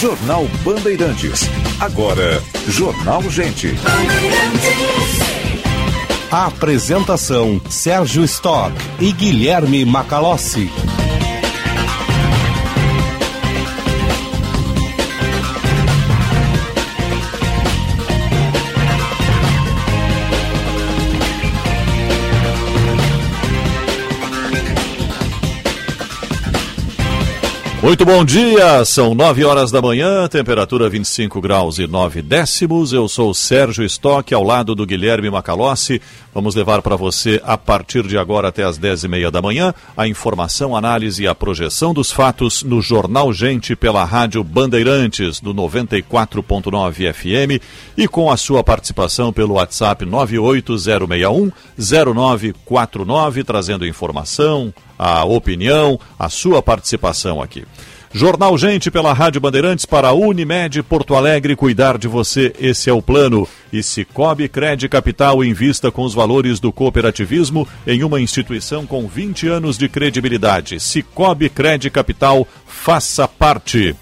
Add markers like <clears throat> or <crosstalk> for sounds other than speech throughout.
Jornal Bandeirantes. Agora, Jornal Gente. Apresentação: Sérgio Stock e Guilherme Macalossi. Muito bom dia, são nove horas da manhã, temperatura 25 graus e nove décimos. Eu sou Sérgio Stock, ao lado do Guilherme Macalossi. Vamos levar para você, a partir de agora até as dez e meia da manhã, a informação, análise e a projeção dos fatos no Jornal Gente pela Rádio Bandeirantes, do 94.9 FM e com a sua participação pelo WhatsApp 98061 0949, trazendo informação, a opinião, a sua participação aqui. Jornal Gente pela Rádio Bandeirantes para a Unimed Porto Alegre cuidar de você, esse é o plano. E Cicobi Cred Capital invista com os valores do cooperativismo em uma instituição com 20 anos de credibilidade. Cicobi Cred Capital, faça parte.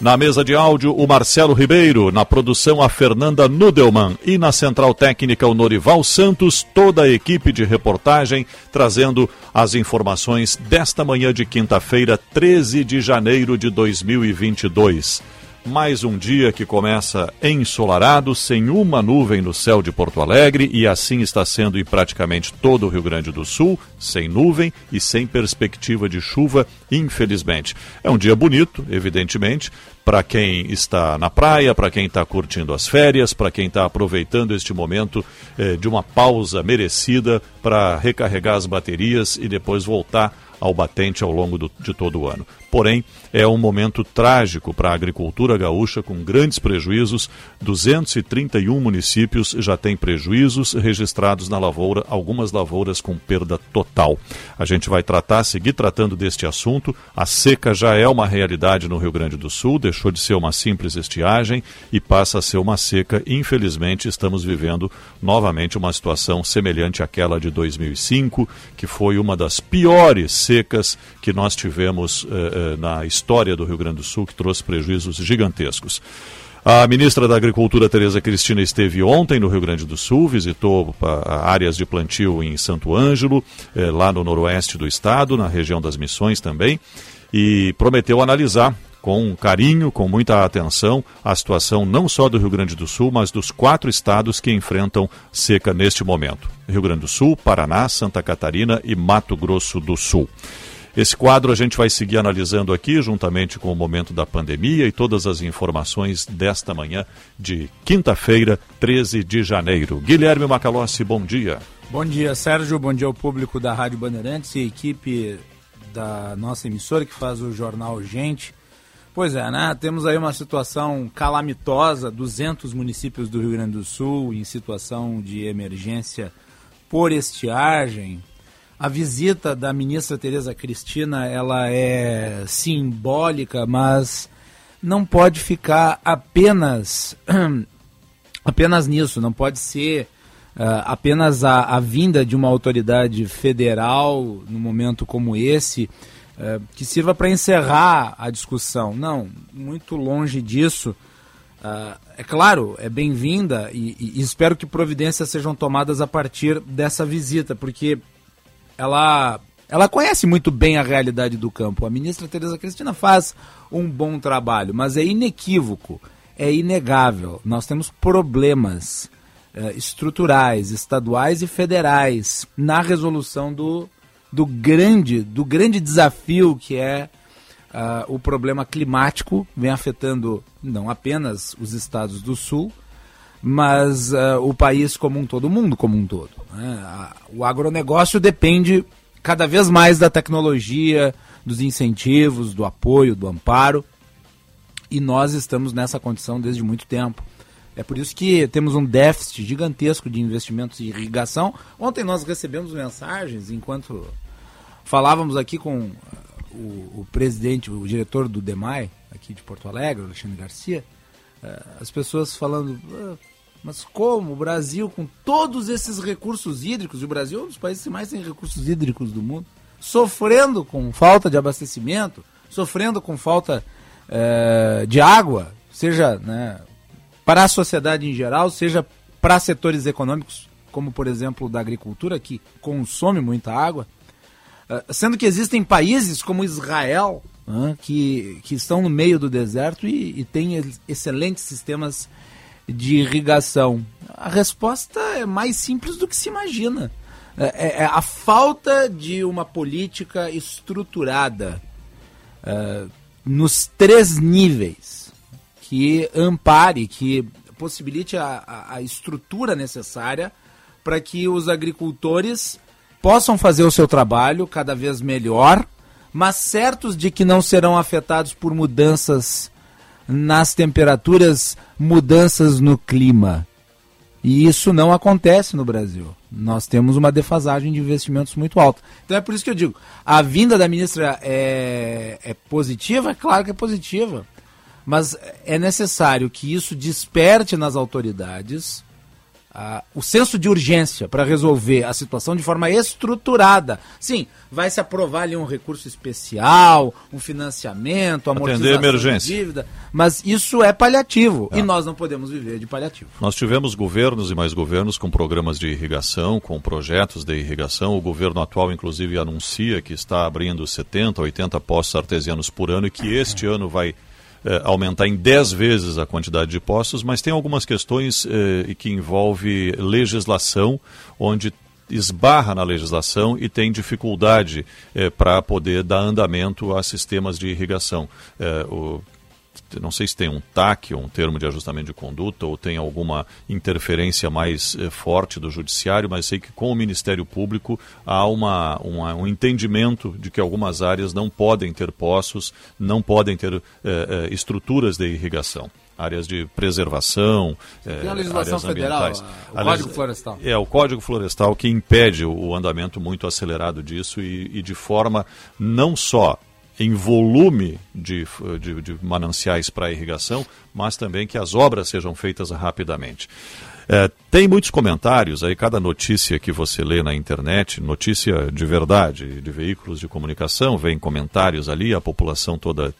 Na mesa de áudio, o Marcelo Ribeiro, na produção a Fernanda Nudelman. E na central técnica o Norival Santos, toda a equipe de reportagem trazendo as informações desta manhã de quinta-feira, 13 de janeiro de 2022. Mais um dia que começa ensolarado, sem uma nuvem no céu de Porto Alegre, e assim está sendo em praticamente todo o Rio Grande do Sul, sem nuvem e sem perspectiva de chuva, infelizmente. É um dia bonito, evidentemente, para quem está na praia, para quem está curtindo as férias, para quem está aproveitando este momento eh, de uma pausa merecida para recarregar as baterias e depois voltar ao batente ao longo do, de todo o ano. Porém, é um momento trágico para a agricultura gaúcha, com grandes prejuízos. 231 municípios já têm prejuízos registrados na lavoura, algumas lavouras com perda total. A gente vai tratar, seguir tratando deste assunto. A seca já é uma realidade no Rio Grande do Sul, deixou de ser uma simples estiagem e passa a ser uma seca. Infelizmente, estamos vivendo novamente uma situação semelhante àquela de 2005, que foi uma das piores secas que nós tivemos eh, eh, na história do Rio Grande do Sul, que trouxe prejuízos gigantescos. A ministra da Agricultura, Tereza Cristina, esteve ontem no Rio Grande do Sul, visitou áreas de plantio em Santo Ângelo, eh, lá no noroeste do estado, na região das Missões também, e prometeu analisar com carinho, com muita atenção, a situação não só do Rio Grande do Sul, mas dos quatro estados que enfrentam seca neste momento: Rio Grande do Sul, Paraná, Santa Catarina e Mato Grosso do Sul. Esse quadro a gente vai seguir analisando aqui, juntamente com o momento da pandemia e todas as informações desta manhã de quinta-feira, 13 de janeiro. Guilherme Macalossi, bom dia. Bom dia, Sérgio. Bom dia ao público da Rádio Bandeirantes e equipe da nossa emissora que faz o jornal Gente. Pois é, né? Temos aí uma situação calamitosa, 200 municípios do Rio Grande do Sul em situação de emergência por estiagem. A visita da ministra Tereza Cristina, ela é simbólica, mas não pode ficar apenas <clears throat> apenas nisso, não pode ser uh, apenas a, a vinda de uma autoridade federal num momento como esse é, que sirva para encerrar a discussão. Não, muito longe disso. Uh, é claro, é bem-vinda e, e, espero que providências sejam tomadas a partir dessa visita, porque ela, ela conhece muito bem a realidade do campo. A ministra Tereza Cristina faz um bom trabalho, mas é inequívoco, é inegável. Nós temos problemas uh, estruturais, estaduais e federais na resolução do, do grande, do grande desafio que é uh, o problema climático, vem afetando não apenas os estados do sul, mas uh, o país como um todo, o mundo como um todo. Né? O agronegócio depende cada vez mais da tecnologia, dos incentivos, do apoio, do amparo, e nós estamos nessa condição desde muito tempo. É por isso que temos um déficit gigantesco de investimentos em irrigação. Ontem nós recebemos mensagens, enquanto Falávamos aqui com uh, o, o, presidente, o diretor do DEMAI, aqui de Porto Alegre, Alexandre Garcia, uh, as pessoas falando, ah, mas como o Brasil, com todos esses recursos hídricos, e o Brasil é um dos países que mais tem recursos hídricos do mundo, sofrendo com falta de abastecimento, sofrendo com falta é, de água, seja né, para a sociedade em geral, seja para setores econômicos, como por exemplo da agricultura, que consome muita água, é, sendo que existem países como Israel, né, que, que estão no meio do deserto e, e têm excelentes sistemas de irrigação. A resposta é mais simples do que se imagina. É, é, é a falta de uma política estruturada é, nos três níveis que ampare, que possibilite a, a, a estrutura necessária para que os agricultores possam fazer o seu trabalho cada vez melhor, mas certos de que não serão afetados por mudanças nas temperaturas, mudanças no clima. E isso não acontece no Brasil. Nós temos uma defasagem de investimentos muito alta. Então é por isso que eu digo, a vinda da ministra é, é positiva? É claro que é positiva. Mas é necessário que isso desperte nas autoridades o senso de urgência para resolver a situação de forma estruturada. Sim, vai se aprovar ali um recurso especial, um financiamento, amortização emergência. de dívida, mas isso é paliativo é. e nós não podemos viver de paliativo. Nós tivemos governos e mais governos com programas de irrigação, com projetos de irrigação. O governo atual, inclusive, anuncia que está abrindo 70, 80 postos artesianos por ano e que este ano vai eh, aumentar em 10 vezes a quantidade de postos, mas tem algumas questões eh, que envolve legislação, onde esbarra na legislação e tem dificuldade eh, para poder dar andamento a sistemas de irrigação. Eh, o, não sei se tem um TAC, um termo de ajustamento de conduta, ou tem alguma interferência mais eh, forte do judiciário, mas sei que com o Ministério Público há uma, uma, um entendimento de que algumas áreas não podem ter poços, não podem ter eh, eh, estruturas de irrigação áreas de preservação, Tem a legislação federal, o Código Florestal. É, o Código Florestal que impede o, andamento muito acelerado disso e, e de forma não só em volume de, de, de mananciais para irrigação, mas também que as obras sejam feitas rapidamente. É, tem muitos comentários aí, cada notícia que você lê na internet, notícia de verdade, de veículos de comunicação, vem comentários ali, a população toda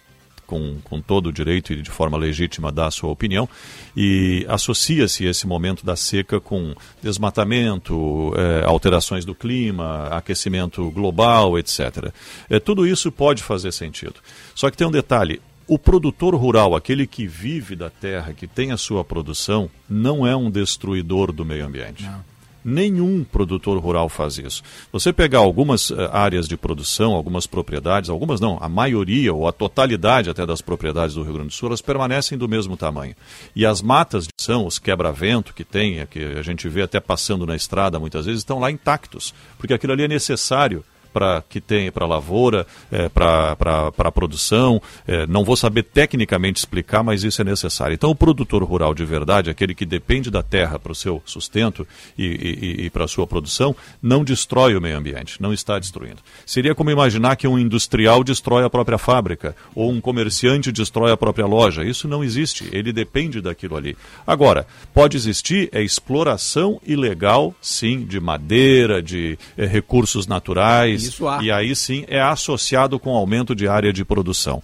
com, com todo o direito e de forma legítima dar a sua opinião, e associa-se esse momento da seca com desmatamento, é, alterações do clima, aquecimento global, etc. É, tudo isso pode fazer sentido. Só que tem um detalhe: o produtor rural, aquele que vive da terra, que tem a sua produção, não é um destruidor do meio ambiente. Não. Nenhum produtor rural faz isso. Você pegar algumas uh, áreas de produção, algumas propriedades, algumas não, a maioria ou a totalidade até das propriedades do Rio Grande do Sul, elas permanecem do mesmo tamanho. E as matas são os quebra-vento que tem, é que a gente vê até passando na estrada muitas vezes, estão lá intactos, porque aquilo ali é necessário para que tem para a lavoura, é, para a produção. É, não vou saber tecnicamente explicar, mas isso é necessário. Então, o produtor rural de verdade, aquele que depende da terra para o seu sustento e, e, e para a sua produção, não destrói o meio ambiente, não está destruindo. Seria como imaginar que um industrial destrói a própria fábrica ou um comerciante destrói a própria loja. Isso não existe, ele depende daquilo ali. Agora, pode existir é exploração ilegal, sim, de madeira, de é, recursos naturais, isso há. E aí sim é associado com aumento de área de produção.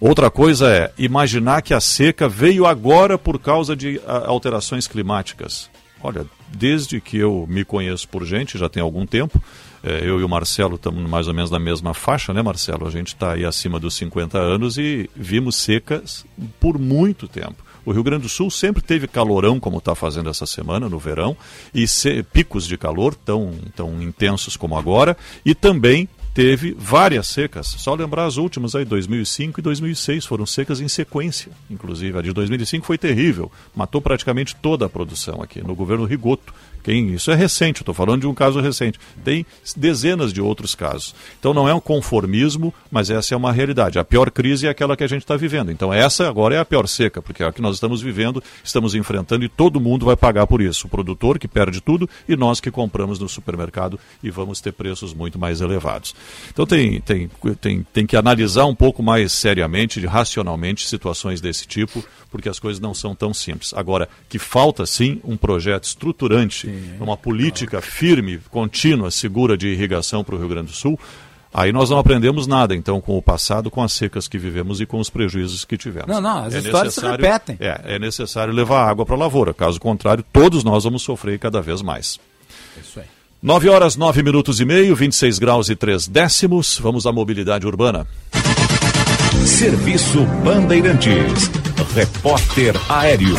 Outra coisa é imaginar que a seca veio agora por causa de alterações climáticas. Olha, desde que eu me conheço por gente, já tem algum tempo, é, eu e o Marcelo estamos mais ou menos na mesma faixa, né, Marcelo? A gente está aí acima dos 50 anos e vimos secas por muito tempo. O Rio Grande do Sul sempre teve calorão, como está fazendo essa semana, no verão, e se, picos de calor tão, tão intensos como agora, e também teve várias secas. Só lembrar as últimas aí, 2005 e 2006 foram secas em sequência. Inclusive, a de 2005 foi terrível, matou praticamente toda a produção aqui no governo Rigoto. Quem, isso é recente, estou falando de um caso recente. Tem dezenas de outros casos. Então não é um conformismo, mas essa é uma realidade. A pior crise é aquela que a gente está vivendo. Então essa agora é a pior seca, porque é a que nós estamos vivendo, estamos enfrentando e todo mundo vai pagar por isso. O produtor que perde tudo e nós que compramos no supermercado e vamos ter preços muito mais elevados. Então tem, tem, tem, tem que analisar um pouco mais seriamente, racionalmente, situações desse tipo, porque as coisas não são tão simples. Agora, que falta sim um projeto estruturante, sim, uma política claro. firme, contínua, segura de irrigação para o Rio Grande do Sul, Aí nós não aprendemos nada, então, com o passado, com as secas que vivemos e com os prejuízos que tivemos. Não, não, as é histórias se repetem. É, é necessário levar água para a lavoura. Caso contrário, todos nós vamos sofrer cada vez mais. Isso aí. 9 horas, 9 minutos e meio, 26 graus e 3 décimos. Vamos à mobilidade urbana. Serviço Bandeirantes. Repórter Aéreo.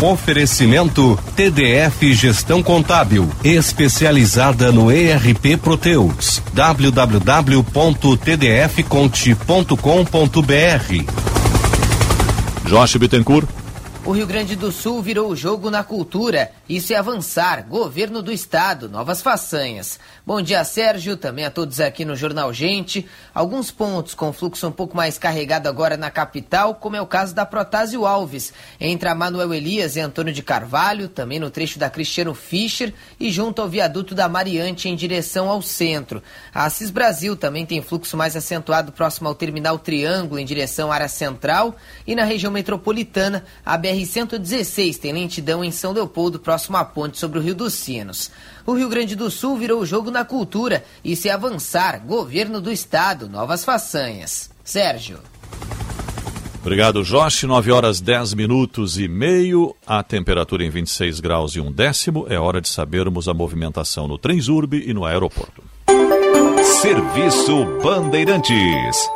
Oferecimento TDF Gestão Contábil, especializada no ERP Proteus. www.tdfconte.com.br. Josh Bittencourt. O Rio Grande do Sul virou o jogo na cultura. Isso é avançar. Governo do Estado, novas façanhas. Bom dia, Sérgio. Também a todos aqui no Jornal Gente. Alguns pontos com fluxo um pouco mais carregado agora na capital, como é o caso da Protásio Alves, entre a Manuel Elias e Antônio de Carvalho, também no trecho da Cristiano Fischer e junto ao viaduto da Mariante em direção ao centro. A Assis Brasil também tem fluxo mais acentuado próximo ao terminal Triângulo em direção à área central e na região metropolitana, a BR BR-116 tem lentidão em São Leopoldo, próximo à ponte sobre o Rio dos Sinos. O Rio Grande do Sul virou o jogo na cultura e se avançar, governo do estado, novas façanhas. Sérgio. Obrigado, Josh. 9 horas 10 minutos e meio. A temperatura em 26 graus e um décimo. É hora de sabermos a movimentação no Transurb e no aeroporto. Serviço Bandeirantes.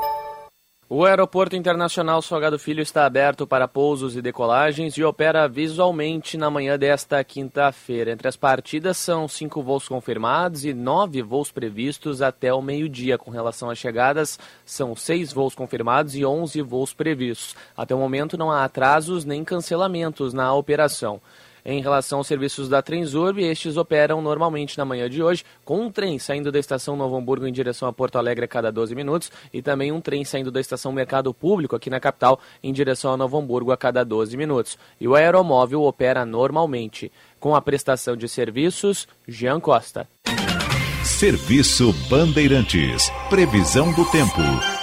O Aeroporto Internacional Salgado Filho está aberto para pousos e decolagens e opera visualmente na manhã desta quinta-feira. Entre as partidas são cinco voos confirmados e nove voos previstos até o meio-dia. Com relação às chegadas, são seis voos confirmados e onze voos previstos. Até o momento não há atrasos nem cancelamentos na operação. Em relação aos serviços da Transurb, estes operam normalmente na manhã de hoje, com um trem saindo da estação Novo Hamburgo em direção a Porto Alegre a cada 12 minutos e também um trem saindo da estação Mercado Público aqui na capital em direção a Novo Hamburgo a cada 12 minutos. E o aeromóvel opera normalmente. Com a prestação de serviços, Jean Costa. Serviço Bandeirantes. Previsão do tempo.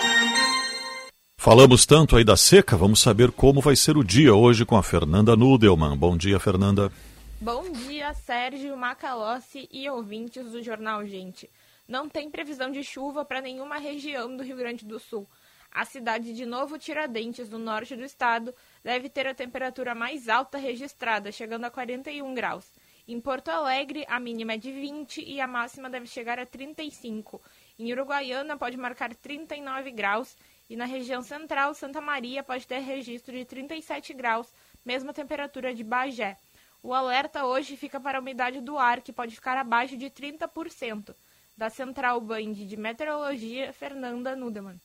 Falamos tanto aí da seca, vamos saber como vai ser o dia hoje com a Fernanda Nudelman. Bom dia, Fernanda. Bom dia, Sérgio Macalossi e ouvintes do Jornal Gente. Não tem previsão de chuva para nenhuma região do Rio Grande do Sul. A cidade de Novo Tiradentes, no norte do estado, deve ter a temperatura mais alta registrada, chegando a 41 graus. Em Porto Alegre, a mínima é de 20 e a máxima deve chegar a 35. Em Uruguaiana, pode marcar 39 graus e na região central, Santa Maria pode ter registro de 37 graus, mesma temperatura de Bagé. O alerta hoje fica para a umidade do ar, que pode ficar abaixo de 30%. Da Central Band de Meteorologia, Fernanda Nudemann.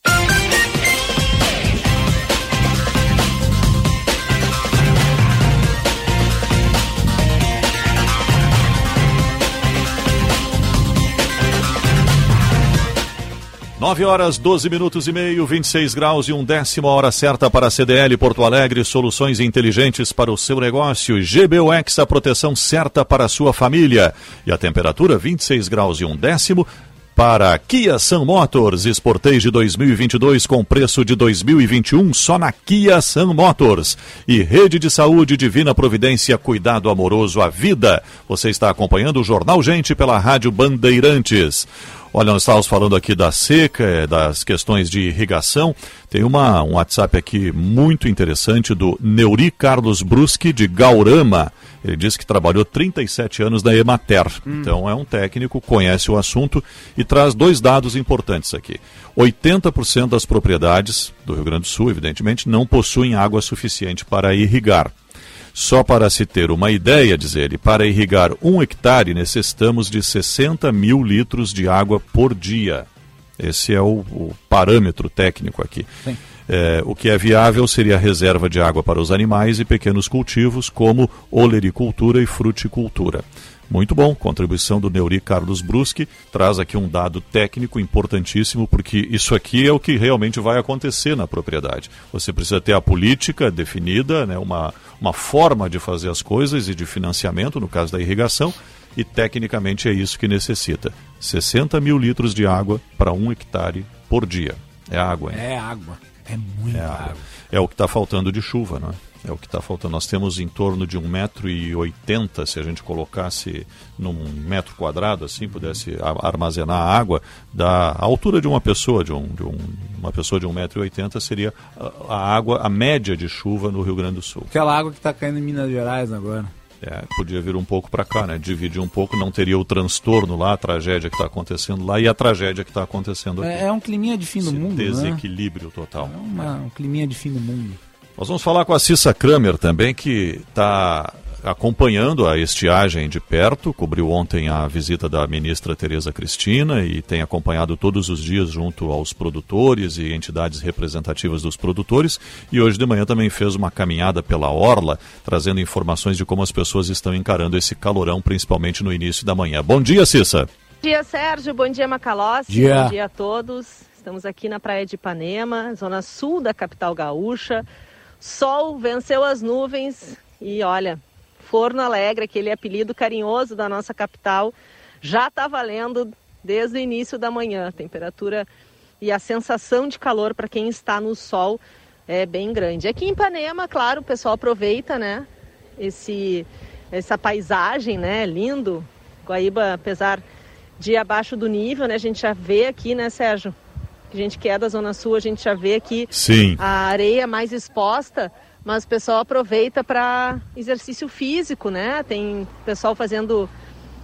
9 horas 12 minutos e meio, 26 graus e um décimo, hora certa para a CDL Porto Alegre, soluções inteligentes para o seu negócio. GBUX, a proteção certa para a sua família. E a temperatura 26 graus e um décimo. Para Kia Sun Motors, Sportage 2022 com preço de 2021 só na Kia Sun Motors. E Rede de Saúde Divina Providência, cuidado amoroso à vida. Você está acompanhando o Jornal Gente pela Rádio Bandeirantes. Olha, nós estávamos falando aqui da seca, é, das questões de irrigação. Tem uma, um WhatsApp aqui muito interessante do Neuri Carlos Bruschi, de Gaurama. Ele disse que trabalhou 37 anos na Emater. Hum. Então é um técnico, conhece o assunto e traz dois dados importantes aqui. 80% das propriedades do Rio Grande do Sul, evidentemente, não possuem água suficiente para irrigar. Só para se ter uma ideia, diz ele, para irrigar um hectare necessitamos de 60 mil litros de água por dia. Esse é o, o parâmetro técnico aqui. É, o que é viável seria a reserva de água para os animais e pequenos cultivos, como olericultura e fruticultura. Muito bom, contribuição do Neuri Carlos Bruschi, traz aqui um dado técnico importantíssimo, porque isso aqui é o que realmente vai acontecer na propriedade. Você precisa ter a política definida, né, uma, uma forma de fazer as coisas e de financiamento, no caso da irrigação, e tecnicamente é isso que necessita. 60 mil litros de água para um hectare por dia. É água, hein? É água. É muita é água. água. É o que está faltando de chuva, não é? É o que está faltando. Nós temos em torno de 1,80m, se a gente colocasse num metro quadrado, assim, pudesse armazenar água, da altura de uma pessoa, de, um, de um, uma pessoa de 1,80m, seria a, água, a média de chuva no Rio Grande do Sul. Aquela água que está caindo em Minas Gerais agora. É, podia vir um pouco para cá, né? Dividir um pouco, não teria o transtorno lá, a tragédia que está acontecendo lá e a tragédia que está acontecendo aqui. É, é, um climinha de fim do Esse mundo, desequilíbrio né? total. É uma, um climinha de fim do mundo. Nós vamos falar com a Cissa Kramer também, que está acompanhando a estiagem de perto, cobriu ontem a visita da ministra Tereza Cristina e tem acompanhado todos os dias junto aos produtores e entidades representativas dos produtores e hoje de manhã também fez uma caminhada pela orla, trazendo informações de como as pessoas estão encarando esse calorão, principalmente no início da manhã. Bom dia, Cissa. Bom dia, Sérgio. Bom dia, Macalossi. Dia. Bom dia a todos. Estamos aqui na Praia de Ipanema, zona sul da capital gaúcha. Sol venceu as nuvens e olha, Forno Alegre, aquele apelido carinhoso da nossa capital, já está valendo desde o início da manhã. A temperatura e a sensação de calor para quem está no sol é bem grande. Aqui em Ipanema, claro, o pessoal aproveita, né? Esse, essa paisagem, né? Lindo. Guaíba, apesar de abaixo do nível, né? A gente já vê aqui, né, Sérgio? A gente que é da Zona Sul, a gente já vê aqui Sim. a areia mais exposta, mas o pessoal aproveita para exercício físico, né? Tem pessoal fazendo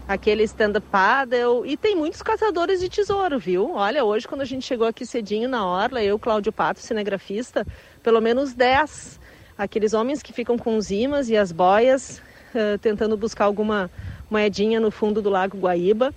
aquele stand-up paddle e tem muitos caçadores de tesouro, viu? Olha, hoje quando a gente chegou aqui cedinho na orla, eu, Cláudio Pato, cinegrafista, pelo menos 10 aqueles homens que ficam com os imãs e as boias uh, tentando buscar alguma moedinha no fundo do Lago Guaíba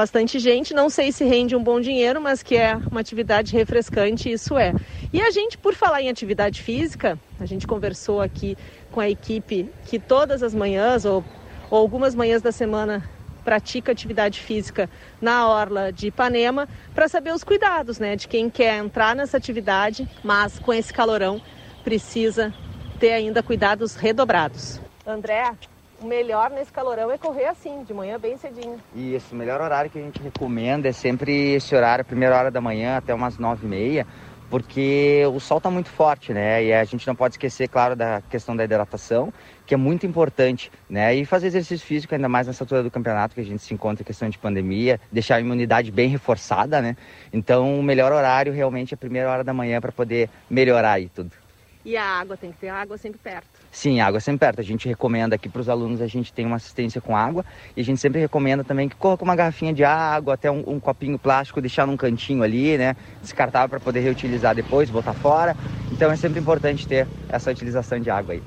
bastante gente. Não sei se rende um bom dinheiro, mas que é uma atividade refrescante, isso é. E a gente, por falar em atividade física, a gente conversou aqui com a equipe que todas as manhãs ou, ou algumas manhãs da semana pratica atividade física na orla de Ipanema para saber os cuidados, né, de quem quer entrar nessa atividade, mas com esse calorão precisa ter ainda cuidados redobrados. André, o melhor nesse calorão é correr assim, de manhã bem cedinho. Isso, o melhor horário que a gente recomenda é sempre esse horário, primeira hora da manhã até umas nove e meia, porque o sol está muito forte, né? E a gente não pode esquecer, claro, da questão da hidratação, que é muito importante, né? E fazer exercício físico, ainda mais nessa altura do campeonato que a gente se encontra em questão de pandemia, deixar a imunidade bem reforçada, né? Então, o melhor horário realmente é a primeira hora da manhã para poder melhorar aí tudo. E a água, tem que ter água sempre perto. Sim, água sempre perto. A gente recomenda aqui para os alunos, a gente tem uma assistência com água e a gente sempre recomenda também que corra com uma garrafinha de água, até um, um copinho plástico, deixar num cantinho ali, né? Descartável para poder reutilizar depois, botar fora. Então é sempre importante ter essa utilização de água aí.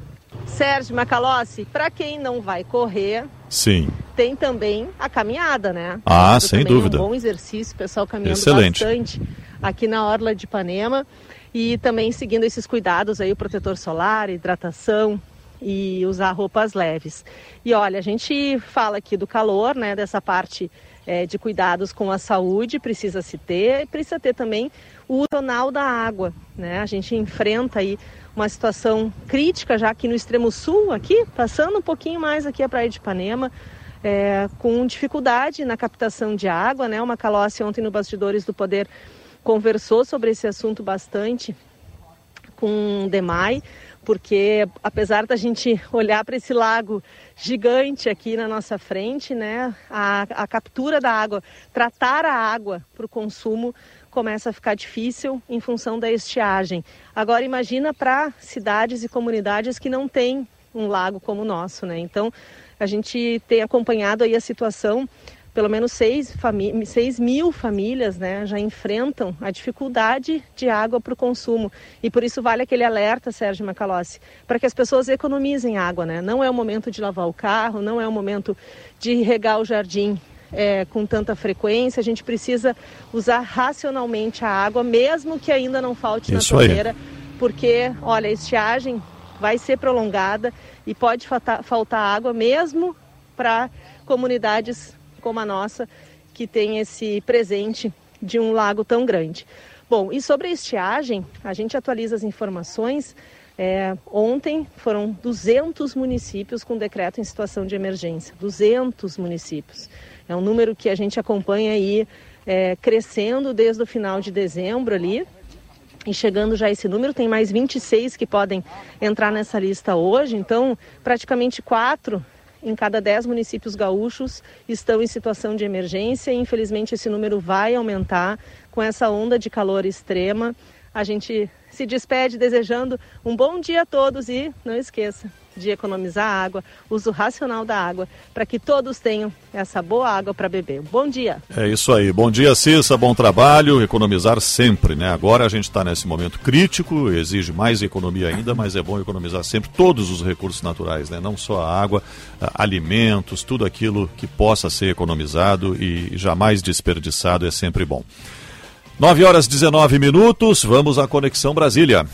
Sérgio Macalossi, para quem não vai correr, Sim. tem também a caminhada, né? Ah, Isso sem dúvida. É um bom exercício, o pessoal caminhando Excelente. bastante aqui na orla de Ipanema e também seguindo esses cuidados aí, o protetor solar, hidratação e usar roupas leves. E olha, a gente fala aqui do calor, né? Dessa parte é, de cuidados com a saúde, precisa se ter, e precisa ter também o tonal da água, né? A gente enfrenta aí uma situação crítica já aqui no extremo sul, aqui, passando um pouquinho mais aqui a Praia de Ipanema, é, com dificuldade na captação de água, né? Uma Calossi ontem no Bastidores do Poder conversou sobre esse assunto bastante com o Demai, porque apesar da gente olhar para esse lago gigante aqui na nossa frente, né, a, a captura da água, tratar a água para o consumo começa a ficar difícil em função da estiagem. Agora imagina para cidades e comunidades que não têm um lago como o nosso, né? Então a gente tem acompanhado aí a situação pelo menos 6, 6 mil famílias né, já enfrentam a dificuldade de água para o consumo. E por isso vale aquele alerta, Sérgio Macalossi, para que as pessoas economizem água. Né? Não é o momento de lavar o carro, não é o momento de regar o jardim é, com tanta frequência. A gente precisa usar racionalmente a água, mesmo que ainda não falte Isso na aí. torneira, porque, olha, a estiagem vai ser prolongada e pode faltar, faltar água mesmo para comunidades como a nossa, que tem esse presente de um lago tão grande. Bom, e sobre a estiagem, a gente atualiza as informações. É, ontem foram 200 municípios com decreto em situação de emergência. 200 municípios. É um número que a gente acompanha aí é, crescendo desde o final de dezembro ali. e chegando já esse número, tem mais 26 que podem entrar nessa lista hoje, então praticamente quatro em cada dez municípios gaúchos estão em situação de emergência e infelizmente esse número vai aumentar com essa onda de calor extrema. A gente se despede desejando um bom dia a todos e não esqueça de economizar água, uso racional da água, para que todos tenham essa boa água para beber. Bom dia. É isso aí. Bom dia, Cissa. Bom trabalho. Economizar sempre, né? Agora a gente está nesse momento crítico, exige mais economia ainda, mas é bom economizar sempre todos os recursos naturais, né? Não só a água, alimentos, tudo aquilo que possa ser economizado e jamais desperdiçado é sempre bom. 9 horas 19 minutos, vamos à Conexão Brasília.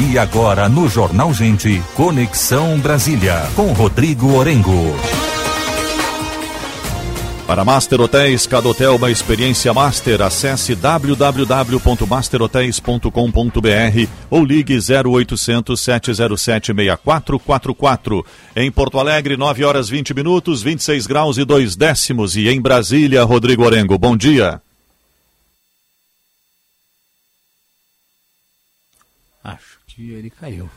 E agora no Jornal Gente, Conexão Brasília, com Rodrigo Orengo. Para Master Hotéis, cada hotel uma experiência master. Acesse www.masterhotels.com.br ou ligue 0800 707 6444. Em Porto Alegre, 9 horas 20 minutos, 26 graus e 2 décimos. E em Brasília, Rodrigo Orengo, bom dia. Que ele caiu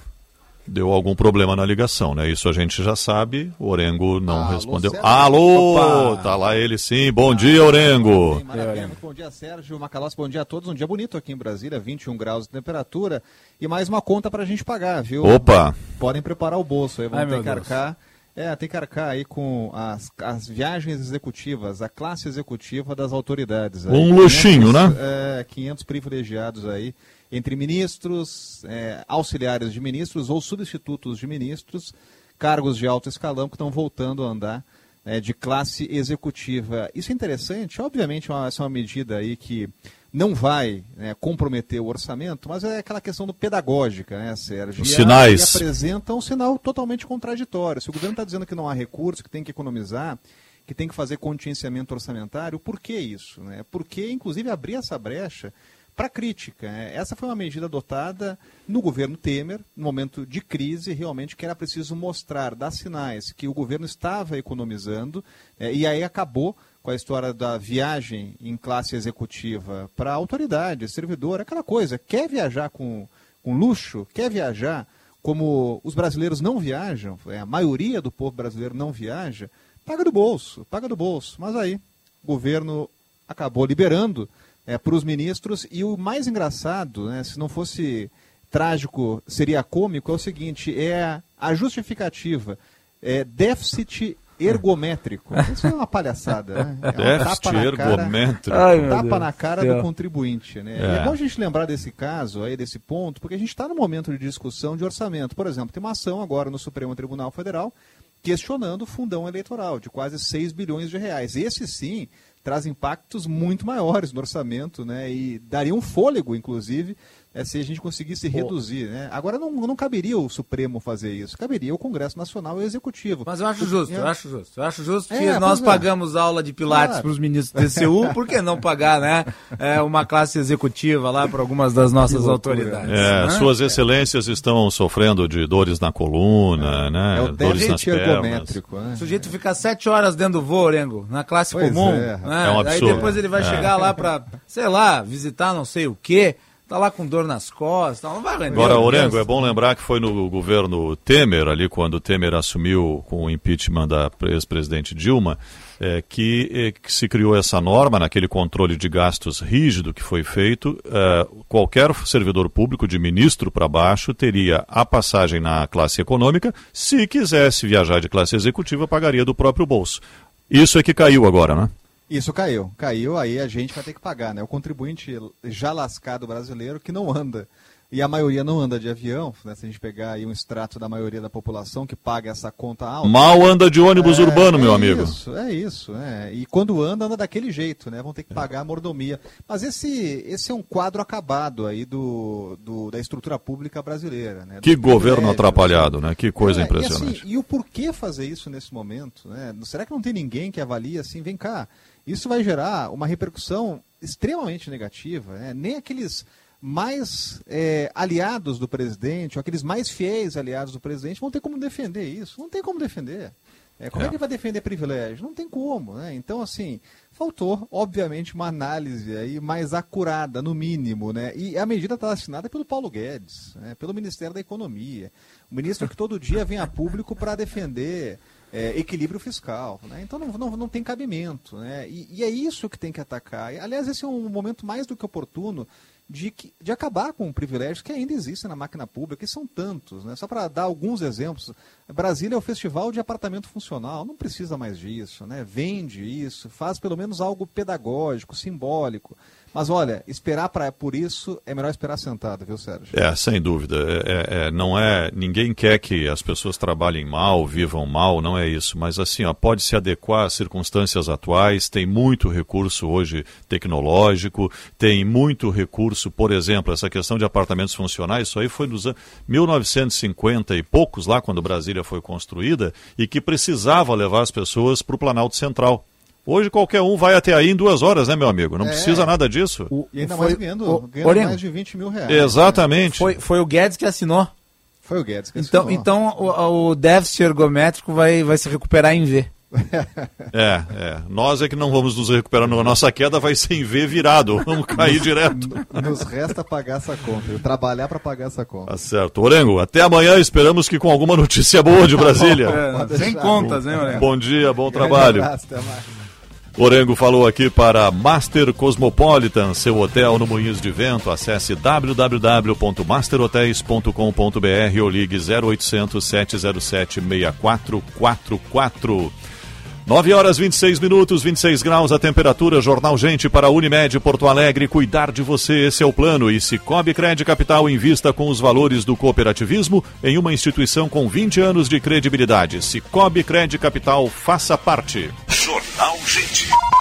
deu algum problema na ligação, né? Isso a gente já sabe. O Orengo não Alô, respondeu. Sérgio. Alô! Opa. Tá lá ele sim. Bom ah, dia, Orengo. Maravilha. Muito bom dia, Sérgio Macalós. Bom dia a todos. Um dia bonito aqui em Brasília, 21 graus de temperatura. E mais uma conta pra gente pagar, viu? Opa! Podem preparar o bolso aí, vamos Ai, ter que arcar. É, tem que arcar aí com as, as viagens executivas, a classe executiva das autoridades. Aí. Um luxinho, 500, né? É, 500 privilegiados aí entre ministros, é, auxiliares de ministros ou substitutos de ministros, cargos de alto escalão que estão voltando a andar é, de classe executiva. Isso é interessante, obviamente é uma, essa é uma medida aí que não vai né, comprometer o orçamento, mas é aquela questão do pedagógica, né, Sérgio? Os sinais. E apresenta um sinal totalmente contraditório. Se o governo está dizendo que não há recurso, que tem que economizar, que tem que fazer contingenciamento orçamentário, por que isso? Né? Por que, inclusive, abrir essa brecha para crítica. Né? Essa foi uma medida adotada no governo Temer, no momento de crise, realmente que era preciso mostrar, dar sinais que o governo estava economizando, é, e aí acabou com a história da viagem em classe executiva para autoridade, servidor, aquela coisa. Quer viajar com, com luxo? Quer viajar como os brasileiros não viajam? É, a maioria do povo brasileiro não viaja. Paga do bolso, paga do bolso. Mas aí, o governo acabou liberando é, para os ministros. E o mais engraçado, né, se não fosse trágico, seria cômico, é o seguinte: é a justificativa. É déficit ergométrico. Isso é uma palhaçada, né? É um déficit ergométrico. Cara, Ai, tapa na cara do contribuinte, né? É. é. bom a gente lembrar desse caso aí, desse ponto, porque a gente está no momento de discussão de orçamento. Por exemplo, tem uma ação agora no Supremo Tribunal Federal questionando o fundão eleitoral de quase 6 bilhões de reais. Esse sim traz impactos muito maiores no orçamento, né? E daria um fôlego, inclusive, é, se a gente conseguisse Pô. reduzir, né? Agora não, não caberia o Supremo fazer isso, caberia o Congresso Nacional e o Executivo. Mas eu acho justo, é. eu acho justo. Eu acho justo é, que nós é. pagamos aula de Pilates claro. para os ministros do TCU, <laughs> por que não pagar, né? É, uma classe executiva lá para algumas das nossas autoridades. É, né? Suas excelências estão sofrendo de dores na coluna, né? É o dores nas pernas. Né? O sujeito fica sete horas dentro do voo, Orengo, na classe pois comum. É. Né? é um absurdo. Aí depois ele vai chegar lá para, sei lá, visitar não sei o quê tá lá com dor nas costas, não vai render. Agora, Orengo, é bom lembrar que foi no governo Temer, ali quando Temer assumiu com o impeachment da ex-presidente Dilma, é, que, é, que, se criou essa norma, naquele controle de gastos rígido que foi feito, é, qualquer servidor público, de ministro para baixo, teria a passagem na classe econômica, se quisesse viajar de classe executiva, pagaria do próprio bolso. Isso é que caiu agora, né? Isso caiu. Caiu, aí a gente vai ter que pagar, né? O contribuinte já lascado brasileiro que não anda. E a maioria não anda de avião, né? se a gente pegar aí um extrato da maioria da população que paga essa conta alta. Mal anda de ônibus é, urbano, meu é amigo. Isso, é isso. É. E quando anda, anda daquele jeito, né? Vão ter que pagar a mordomia. Mas esse, esse é um quadro acabado aí do, do da estrutura pública brasileira. Né? Que governo atrapalhado, né? Que coisa é, impressionante. E, assim, e o porquê fazer isso nesse momento? Né? Será que não tem ninguém que avalie assim, vem cá, isso vai gerar uma repercussão extremamente negativa. Né? Nem aqueles mais é, aliados do presidente, ou aqueles mais fiéis aliados do presidente, vão ter como defender isso. Não tem como defender. É, como é. É. que ele vai defender privilégio? Não tem como, né? Então, assim, faltou, obviamente, uma análise aí mais acurada, no mínimo, né? E a medida está assinada pelo Paulo Guedes, né? pelo Ministério da Economia. O ministro que todo dia vem a público para defender é, equilíbrio fiscal. Né? Então não, não, não tem cabimento. Né? E, e é isso que tem que atacar. Aliás, esse é um momento mais do que oportuno de, que- de acabar com privilégios que ainda existem na máquina pública, e são tantos. Né? Só para dar alguns exemplos, Brasília é o festival de apartamento funcional, não precisa mais disso. Né? Vende isso, faz pelo menos algo pedagógico, simbólico. Mas olha, esperar pra, por isso é melhor esperar sentado, viu, Sérgio? É, sem dúvida. É, é- é, não é, ninguém quer que as pessoas trabalhem mal, vivam mal, não é isso. Mas assim, ó, pode se adequar às circunstâncias atuais. Tem muito recurso hoje tecnológico, tem muito recurso, por exemplo, essa questão de apartamentos funcionais. Isso aí foi nos anos 1950 e poucos lá quando Brasília foi construída e que precisava levar as pessoas para o Planalto Central. Hoje qualquer um vai até aí em duas horas, né, meu amigo? Não É. precisa nada disso. E ainda Foi- mais ganhando, o- ganhando mais de 20 mil reais. Exatamente. Foi, foi o Guedes que assinou. Foi o Guedes que Então, assinou. então o, o déficit ergométrico vai, vai se recuperar em V. <laughs> É, é. Nós é que não vamos nos recuperar. A nossa queda vai ser em V virado. <laughs> Vamos cair direto. Nos resta pagar essa conta, trabalhar para pagar essa conta. Tá certo. Orengo, até amanhã. Esperamos que com alguma notícia boa de <laughs> Brasília. Pode sem contas, hein, Oreno? Bom dia, bom trabalho. abraço, até mais. Orengo falou aqui para Master Cosmopolitan, seu hotel no Moinhos de Vento. Acesse www.masterhotels.com.br ou ligue 0800 707 6444. 9 horas 26 minutos, 26 graus a temperatura. Jornal Gente para Unimed Porto Alegre. Cuidar de você, esse é o plano. E Cicobi Crédito Capital invista com os valores do cooperativismo em uma instituição com 20 anos de credibilidade. Cicobi Crédito Capital, faça parte. Jornal Gente.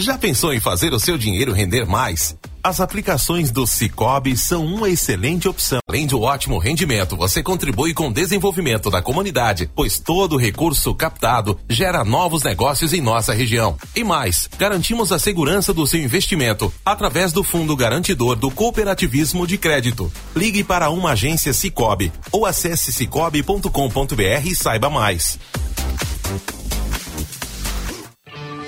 Já pensou em fazer o seu dinheiro render mais? As aplicações do Cicobi são uma excelente opção. Além de ótimo rendimento, você contribui com o desenvolvimento da comunidade, pois todo recurso captado gera novos negócios em nossa região. E mais, garantimos a segurança do seu investimento através do Fundo Garantidor do Cooperativismo de Crédito. Ligue para uma agência Cicobi ou acesse cicobi.com.br e saiba mais.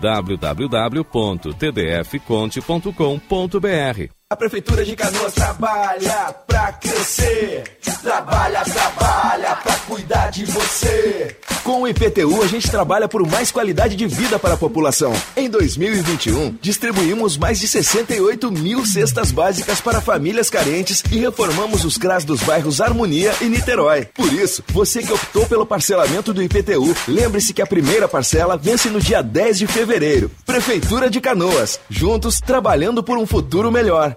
www.tdfconte.com.br. A Prefeitura de Canoas trabalha pra crescer. Trabalha, trabalha pra cuidar de você. Com o IPTU, a gente trabalha por mais qualidade de vida para a população. Em 2021, distribuímos mais de 68 mil cestas básicas para famílias carentes e reformamos os CRAS dos bairros Harmonia e Niterói. Por isso, você que optou pelo parcelamento do IPTU, lembre-se que a primeira parcela vence no dia 10 de fevereiro. Prefeitura de Canoas, juntos trabalhando por um futuro melhor.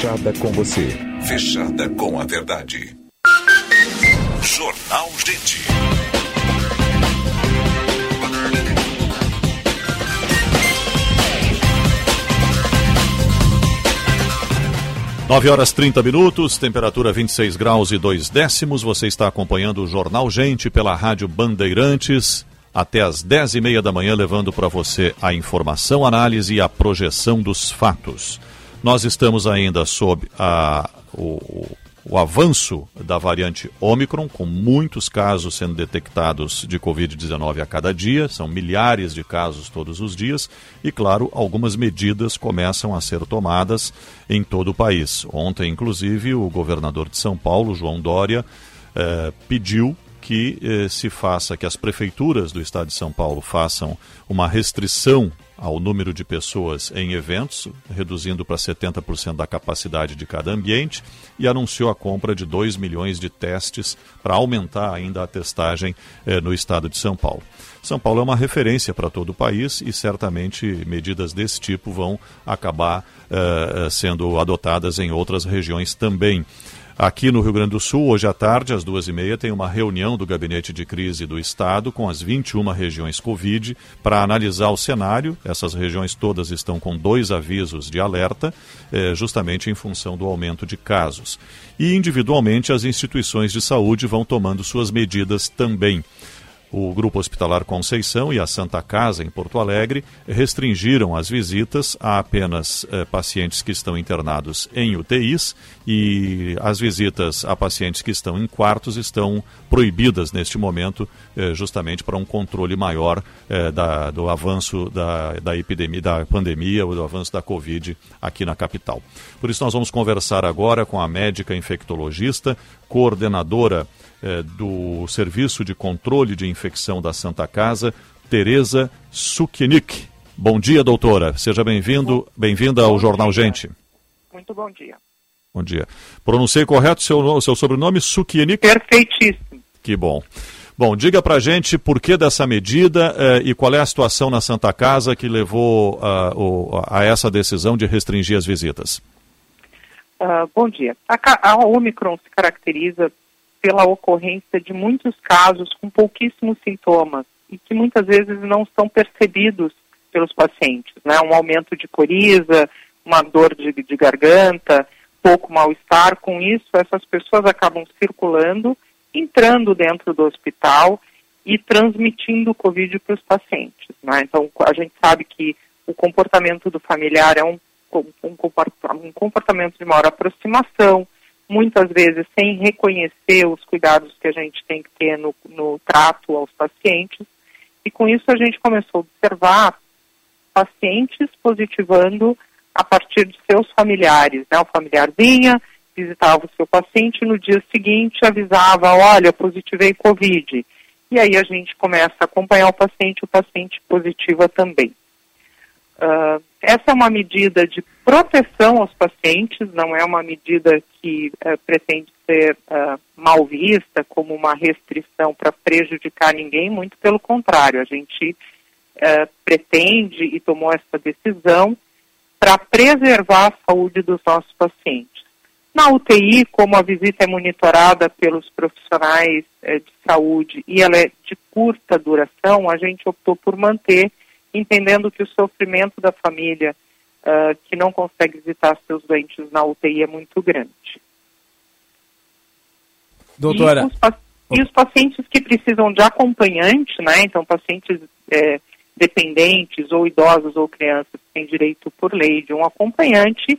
fechada com você. Fechada com a verdade. Jornal Gente. Nove horas 30 minutos, temperatura 26 graus e dois décimos. Você está acompanhando o Jornal Gente pela Rádio Bandeirantes até às dez e meia da manhã, levando para você a informação, análise e a projeção dos fatos. Nós estamos ainda sob a, o, o avanço da variante Omicron, com muitos casos sendo detectados de Covid-19 a cada dia, são milhares de casos todos os dias, e, claro, algumas medidas começam a ser tomadas em todo o país. Ontem, inclusive, o governador de São Paulo, João Dória, eh, pediu que eh, se faça, que as prefeituras do estado de São Paulo façam uma restrição ao número de pessoas em eventos, reduzindo para 70% da capacidade de cada ambiente, e anunciou a compra de 2 milhões de testes para aumentar ainda a testagem eh, no estado de São Paulo. São Paulo é uma referência para todo o país e certamente medidas desse tipo vão acabar eh, sendo adotadas em outras regiões também. Aqui no Rio Grande do Sul, hoje à tarde, às duas e meia, tem uma reunião do Gabinete de Crise do Estado com as 21 regiões Covid para analisar o cenário. Essas regiões todas estão com dois avisos de alerta, eh, justamente em função do aumento de casos. E individualmente, as instituições de saúde vão tomando suas medidas também. O Grupo Hospitalar Conceição e a Santa Casa, em Porto Alegre, restringiram as visitas a apenas eh, pacientes que estão internados em UTIs e as visitas a pacientes que estão em quartos estão proibidas neste momento, eh, justamente para um controle maior eh, da, do avanço da, da epidemia, da pandemia ou do avanço da Covid aqui na capital. Por isso, nós vamos conversar agora com a médica infectologista, coordenadora eh, do Serviço de Controle de Infecção da Santa Casa, Tereza Sukienik. Bom dia, doutora. Seja bem-vindo, bem-vinda ao Jornal Gente. Muito bom dia. Bom dia. Pronunciei correto seu, seu sobrenome, Sukienik? Perfeitíssimo. Que bom. Bom, diga pra gente por que dessa medida eh, e qual é a situação na Santa Casa que levou uh, o, a essa decisão de restringir as visitas. Uh, bom dia. A, a Omicron se caracteriza pela ocorrência de muitos casos com pouquíssimos sintomas e que muitas vezes não são percebidos pelos pacientes, né? Um aumento de coriza, uma dor de, de garganta, pouco mal-estar. Com isso, essas pessoas acabam circulando, entrando dentro do hospital e transmitindo o Covid para os pacientes. Né? Então, a gente sabe que o comportamento do familiar é um, um, um comportamento de maior aproximação, muitas vezes sem reconhecer os cuidados que a gente tem que ter no, no trato aos pacientes. E com isso a gente começou a observar pacientes positivando a partir de seus familiares. Né? O familiar vinha, visitava o seu paciente, no dia seguinte avisava, olha, positivei Covid. E aí a gente começa a acompanhar o paciente, o paciente positiva também. Uh, essa é uma medida de proteção aos pacientes, não é uma medida que uh, pretende ser uh, mal vista como uma restrição para prejudicar ninguém, muito pelo contrário, a gente pretende e tomou essa decisão para preservar a saúde dos nossos pacientes. Na UTI, como a visita é monitorada pelos profissionais eh, de saúde e ela é de curta duração, a gente optou por manter, entendendo que o sofrimento da família uh, que não consegue visitar seus doentes na UTI é muito grande. Doutora. E os, e os pacientes que precisam de acompanhante, né? Então, pacientes é, dependentes ou idosos ou crianças que têm direito por lei de um acompanhante,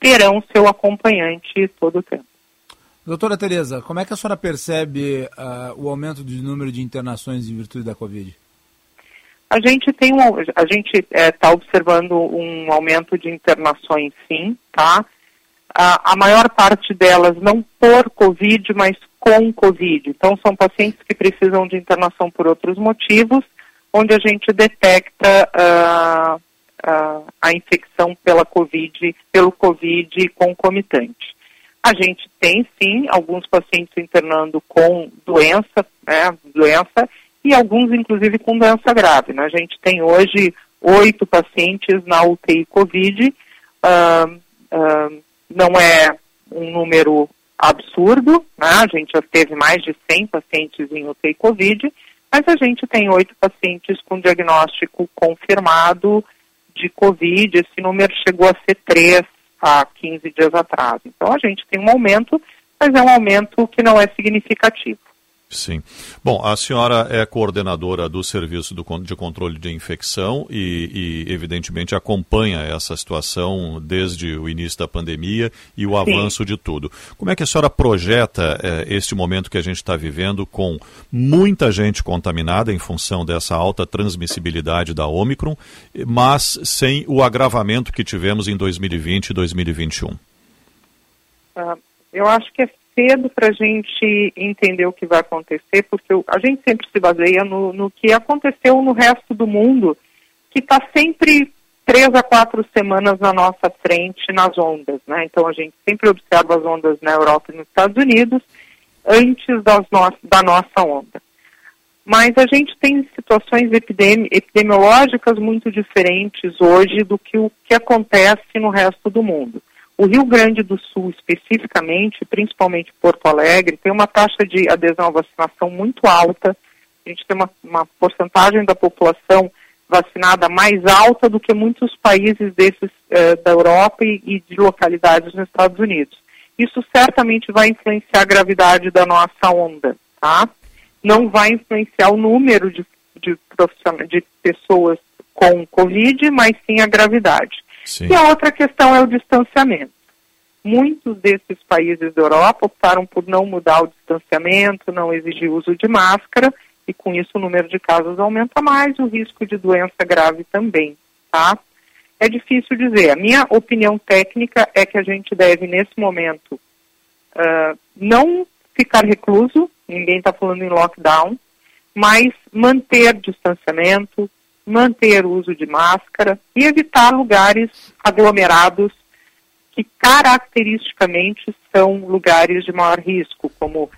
terão seu acompanhante todo o tempo. Doutora Tereza, como é que a senhora percebe uh, o aumento do número de internações em virtude da Covid? A gente tem um, a gente está é, tá observando um aumento de internações, sim, tá? A, a maior parte delas não por Covid, mas com Covid. Então, são pacientes que precisam de internação por outros motivos, onde a gente detecta uh, uh, a infecção pela COVID, pelo Covid concomitante. A gente tem, sim, alguns pacientes internando com doença, né, doença, e alguns, inclusive, com doença grave. Né? A gente tem hoje oito pacientes na UTI Covid, uh, uh, não é um número absurdo, né? a gente já teve mais de 100 pacientes em UTI Covid, mas a gente tem oito pacientes com diagnóstico confirmado de Covid, esse número chegou a ser três há 15 dias atrás. Então a gente tem um aumento, mas é um aumento que não é significativo. Sim. Bom, a senhora é coordenadora do Serviço do, de Controle de Infecção e, e, evidentemente, acompanha essa situação desde o início da pandemia e o Sim. avanço de tudo. Como é que a senhora projeta eh, este momento que a gente está vivendo com muita gente contaminada em função dessa alta transmissibilidade da Omicron, mas sem o agravamento que tivemos em 2020 e 2021? Uh, eu acho que é cedo para a gente entender o que vai acontecer, porque a gente sempre se baseia no, no que aconteceu no resto do mundo, que está sempre três a quatro semanas na nossa frente nas ondas, né? Então a gente sempre observa as ondas na Europa e nos Estados Unidos antes das no da nossa onda. Mas a gente tem situações epidemi epidemiológicas muito diferentes hoje do que o que acontece no resto do mundo. O Rio Grande do Sul, especificamente, principalmente Porto Alegre, tem uma taxa de adesão à vacinação muito alta. A gente tem uma, uma porcentagem da população vacinada mais alta do que muitos países desses eh, da Europa e, e, de localidades nos Estados Unidos. Isso certamente vai influenciar a gravidade da nossa onda, tá? Não vai influenciar o número de, de, de pessoas com Covid, mas sim a gravidade. Sim. E a outra questão é o distanciamento. Muitos desses países da Europa optaram por não mudar o distanciamento, não exigir uso de máscara, e com isso o número de casos aumenta mais, o risco de doença grave também, tá? É difícil dizer. A minha opinião técnica é que a gente deve, nesse momento, uh, não ficar recluso, ninguém está falando em lockdown, mas manter distanciamento, manter o uso de máscara e evitar lugares aglomerados que caracteristicamente são lugares de maior risco, como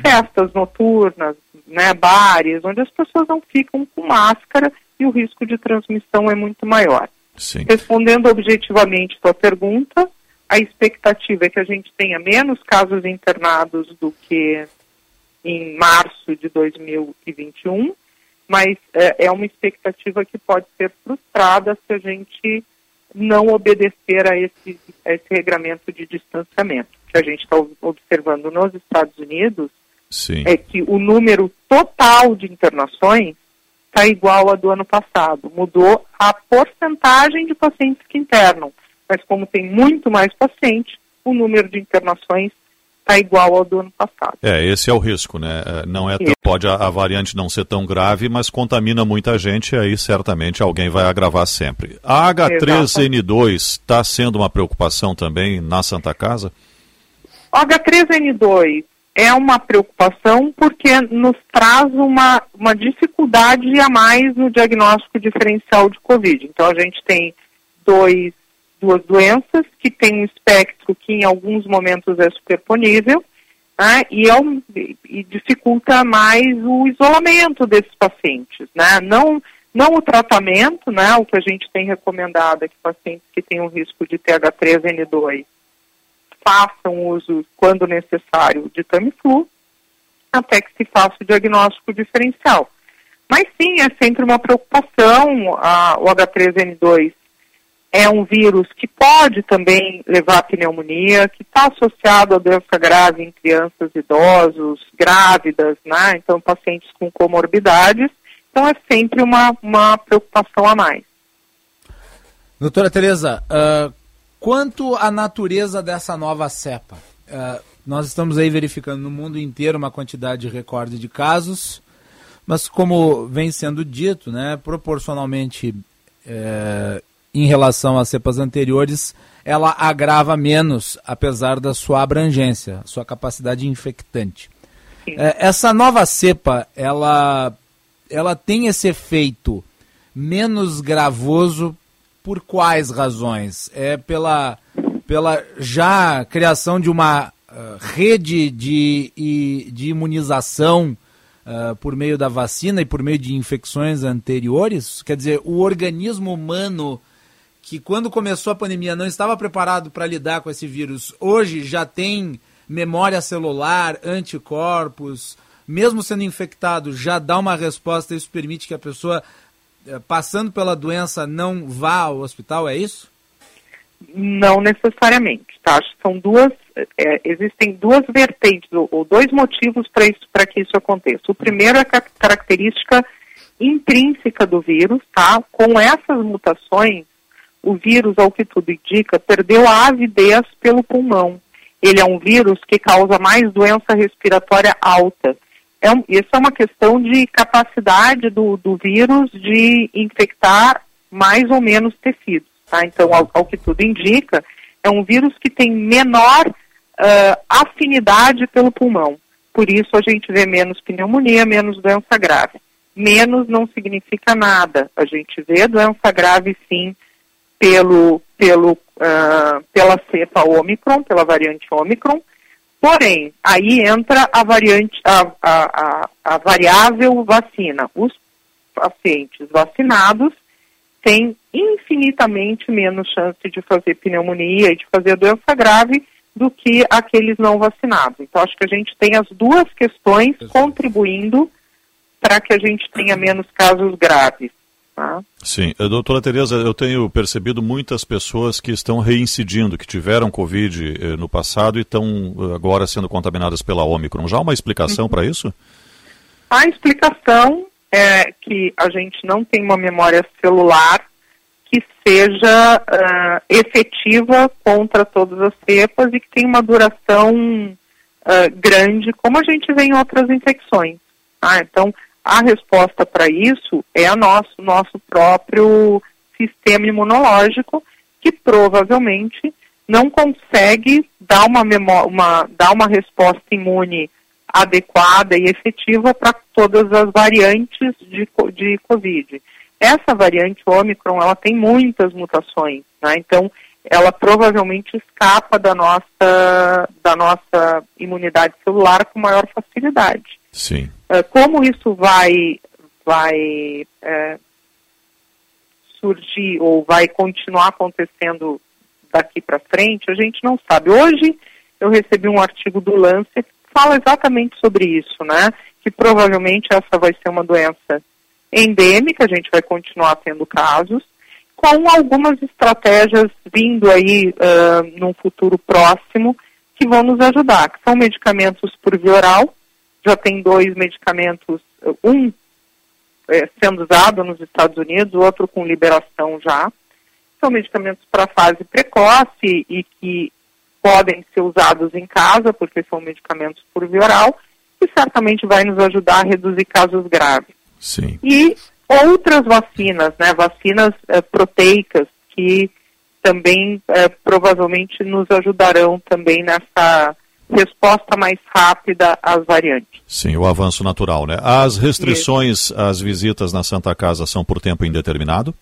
festas noturnas, né, bares, onde as pessoas não ficam com máscara e o risco de transmissão é muito maior. Sim. Respondendo objetivamente a tua pergunta, a expectativa é que a gente tenha menos casos internados do que em março de 2021 mas é, é uma expectativa que pode ser frustrada se a gente não obedecer a esse, a esse regramento de distanciamento. Que a gente está observando nos Estados Unidos Sim. é que o número total de internações está igual ao do ano passado. Mudou a porcentagem de pacientes que internam, mas como tem muito mais pacientes, o número de internações está igual ao do ano passado. É, esse é o risco, né? É, não é tão, pode a, a, variante não ser tão grave, mas contamina muita gente e aí certamente alguém vai agravar sempre. A H3N2 está sendo uma preocupação também na Santa Casa? O H3N2 é uma preocupação porque nos traz uma, uma dificuldade a mais no diagnóstico diferencial de Covid. Então a gente tem dois duas doenças, que tem um espectro que em alguns momentos é superponível, né, e, é um, e dificulta mais o isolamento desses pacientes, né, não, não o tratamento, né, o que a gente tem recomendado é que pacientes que têm um risco de TH3N2 façam uso, quando necessário, de Tamiflu, até que se faça o diagnóstico diferencial. Mas sim, é sempre uma preocupação. A, o H3N2 é um vírus que pode também levar à pneumonia, que está associado a doença grave em crianças, idosos, grávidas, né? Então, pacientes com comorbidades. Então, é sempre uma, uma preocupação a mais. Doutora Tereza, uh, quanto à natureza dessa nova cepa? Uh, nós estamos aí verificando no mundo inteiro uma quantidade recorde de casos, mas como vem sendo dito, né, proporcionalmente é, em relação às cepas anteriores, ela agrava menos, apesar da sua abrangência, sua capacidade infectante. É, essa nova cepa, ela, ela tem esse efeito menos gravoso por quais razões? É pela, pela já criação de uma uh, rede de, de imunização uh, por meio da vacina e por meio de infecções anteriores? Quer dizer, o organismo humano que quando começou a pandemia não estava preparado para lidar com esse vírus, hoje já tem memória celular, anticorpos, mesmo sendo infectado, já dá uma resposta, isso permite que a pessoa eh, passando pela doença não vá ao hospital, é isso? Não necessariamente, tá? São duas, é, existem duas vertentes ou, dois motivos para que isso aconteça. O primeiro é a característica intrínseca do vírus, tá? Com essas mutações, o vírus, ao que tudo indica, perdeu a avidez pelo pulmão. Ele é um vírus que causa mais doença respiratória alta. É um, isso é uma questão de capacidade do, do vírus de infectar mais ou menos tecidos. Tá? Então, ao, ao, que tudo indica, é um vírus que tem menor uh, afinidade pelo pulmão. Por isso a gente vê menos pneumonia, menos doença grave. Menos não significa nada. A gente vê doença grave sim pelo, pelo, uh, pela cepa Omicron, pela variante Omicron, Porém, aí entra a variante, a, a, a, a variável vacina. Os pacientes vacinados têm infinitamente menos chance de fazer pneumonia e de fazer doença grave do que aqueles não vacinados. Então, acho que a gente tem as duas questões contribuindo para que a gente tenha menos casos graves. Tá? Sim, eh, doutora Tereza, eu tenho percebido muitas pessoas que estão reincidindo, que tiveram Covid eh, no passado e estão eh, agora sendo contaminadas pela Omicron. Já há uma explicação uhum. para isso? A explicação é que a gente não tem uma memória celular que seja uh, efetiva contra todas as cepas e que tenha uma duração uh, grande, como a gente vê em outras infecções. Ah, então, a resposta para isso é o nosso, nosso próprio sistema imunológico, que provavelmente não consegue dar uma, uma, dar uma resposta imune adequada e efetiva para todas as variantes de, de Covid. Essa variante Omicron, ela tem muitas mutações, né? então ela provavelmente escapa da nossa, da nossa imunidade celular com maior facilidade. Sim. Uh, como isso vai, vai uh, surgir ou vai continuar acontecendo daqui para frente, a gente não sabe. Hoje eu recebi um artigo do Lancet que fala exatamente sobre isso, né? Que provavelmente essa vai ser uma doença endêmica, a gente vai continuar tendo casos, com algumas estratégias vindo aí uh, num futuro próximo que vão nos ajudar, que são medicamentos por via oral, já tem dois medicamentos, um é, sendo usado nos Estados Unidos, o outro com liberação já. São medicamentos para fase precoce e que podem ser usados em casa, porque são medicamentos por via oral, e certamente vai nos ajudar a reduzir casos graves. Sim. E outras vacinas, né, vacinas é, proteicas, que também é, provavelmente nos ajudarão também nessa resposta mais rápida às variantes. Sim, o avanço natural, né? As restrições às visitas na Santa Casa são por tempo indeterminado?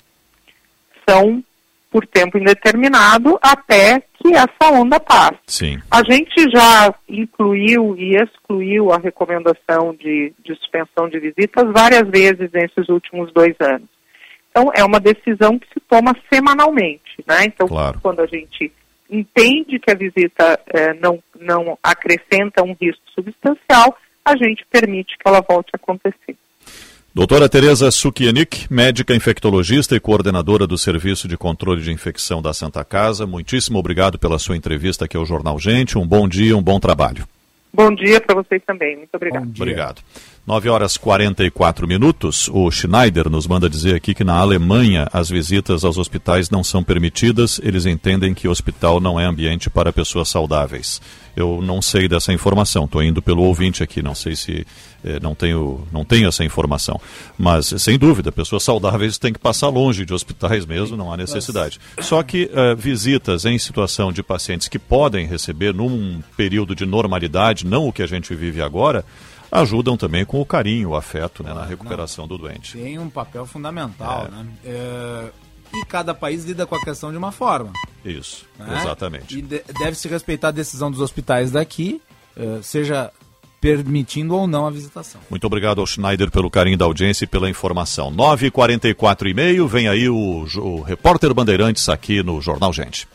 São por tempo indeterminado até que essa onda passe. Sim. A gente já incluiu e excluiu a recomendação de, de suspensão de visitas várias vezes nesses últimos dois anos. Então, é uma decisão que se toma semanalmente, né? Então, claro. quando a gente entende que a visita eh, não, não acrescenta um risco substancial, a gente permite que ela volte a acontecer. Doutora Tereza Sukianik, médica infectologista e coordenadora do Serviço de Controle de Infecção da Santa Casa, muitíssimo obrigado pela sua entrevista aqui ao Jornal Gente. Um bom dia, um bom trabalho. Bom dia para vocês também. Muito obrigado. Obrigado. 9 horas 44 minutos. O Schneider nos manda dizer aqui que na Alemanha as visitas aos hospitais não são permitidas. Eles entendem que o hospital não é ambiente para pessoas saudáveis. Eu não sei dessa informação. Estou indo pelo ouvinte aqui. Não sei se não tenho não tenho essa informação. Mas sem dúvida, pessoas saudáveis têm que passar longe de hospitais mesmo. Não há necessidade. Só que eh, visitas em situação de pacientes que podem receber num período de normalidade, não o que a gente vive agora ajudam também com o carinho, o afeto né, na recuperação do doente. Tem um papel fundamental, né? É, e cada país lida com a questão de uma forma. Isso, né? exatamente. E de- deve-se respeitar a decisão dos hospitais daqui, eh, seja permitindo ou não a visitação. Muito obrigado ao Schneider pelo carinho da audiência e pela informação. 9h44 e meio, vem aí o, o repórter Bandeirantes aqui no Jornal Gente.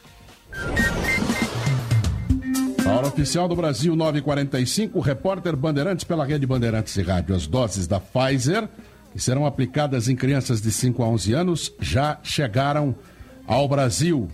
A hora oficial do Brasil, 9h45, repórter Bandeirantes pela rede Bandeirantes e Rádio. As doses da Pfizer, que serão aplicadas em crianças de 5 a 11 anos, já chegaram ao Brasil.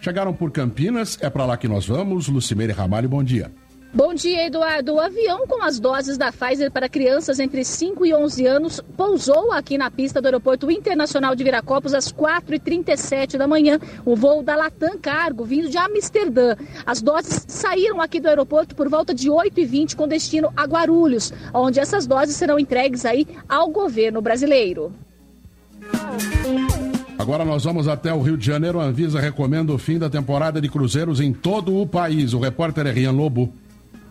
Chegaram por Campinas, é para lá que nós vamos. Lucimeire Ramalho, bom dia. Bom dia, Eduardo. O avião com as doses da Pfizer para crianças entre 5 e 11 anos pousou aqui na pista do Aeroporto Internacional de Viracopos às 4h37 da manhã. O voo da Latam Cargo, vindo de Amsterdã. As doses saíram aqui do aeroporto por volta de 8h20 com destino a Guarulhos, onde essas doses serão entregues aí ao governo brasileiro. Agora nós vamos até o Rio de Janeiro. A Anvisa recomenda o fim da temporada de cruzeiros em todo o país. O repórter é Rian Lobo.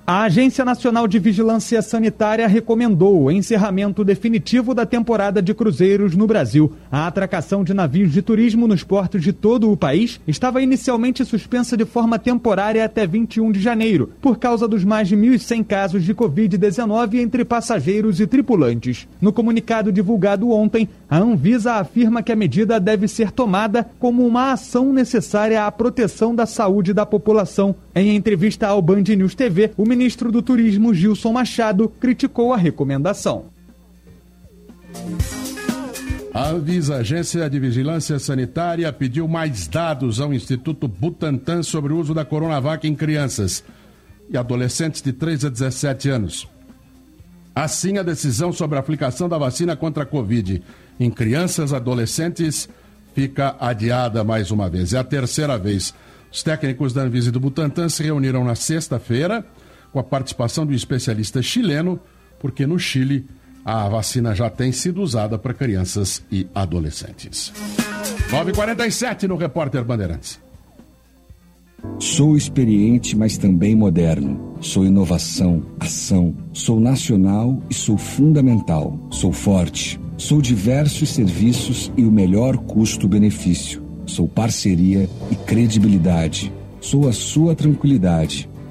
A Agência Nacional de Vigilância Sanitária recomendou o encerramento definitivo da temporada de cruzeiros no Brasil. A atracação de navios de turismo nos portos de todo o país estava inicialmente suspensa de forma temporária até 21 de janeiro, por causa dos mais de 1.100 casos de Covid-19 entre passageiros e tripulantes. No comunicado divulgado ontem, a Anvisa afirma que a medida deve ser tomada como uma ação necessária à proteção da saúde da população. Em entrevista ao Band News TV, o ministro do Turismo, Gilson Machado, criticou a recomendação. A Anvisa, Agência de Vigilância Sanitária, pediu mais dados ao Instituto Butantan sobre o uso da Coronavac em crianças e adolescentes de 3 a 17 anos. Assim, a decisão sobre a aplicação da vacina contra a Covid em crianças e adolescentes fica adiada mais uma vez. É a terceira vez. Os técnicos da Anvisa e do Butantan se reuniram na sexta-feira com a participação do especialista chileno, porque no Chile a vacina já tem sido usada para crianças e adolescentes. 9h47 no Repórter Bandeirantes. Sou experiente, mas também moderno. Sou inovação, ação. Sou nacional e sou fundamental. Sou forte. Sou diversos serviços e o melhor custo-benefício. Sou parceria e credibilidade. Sou a sua tranquilidade.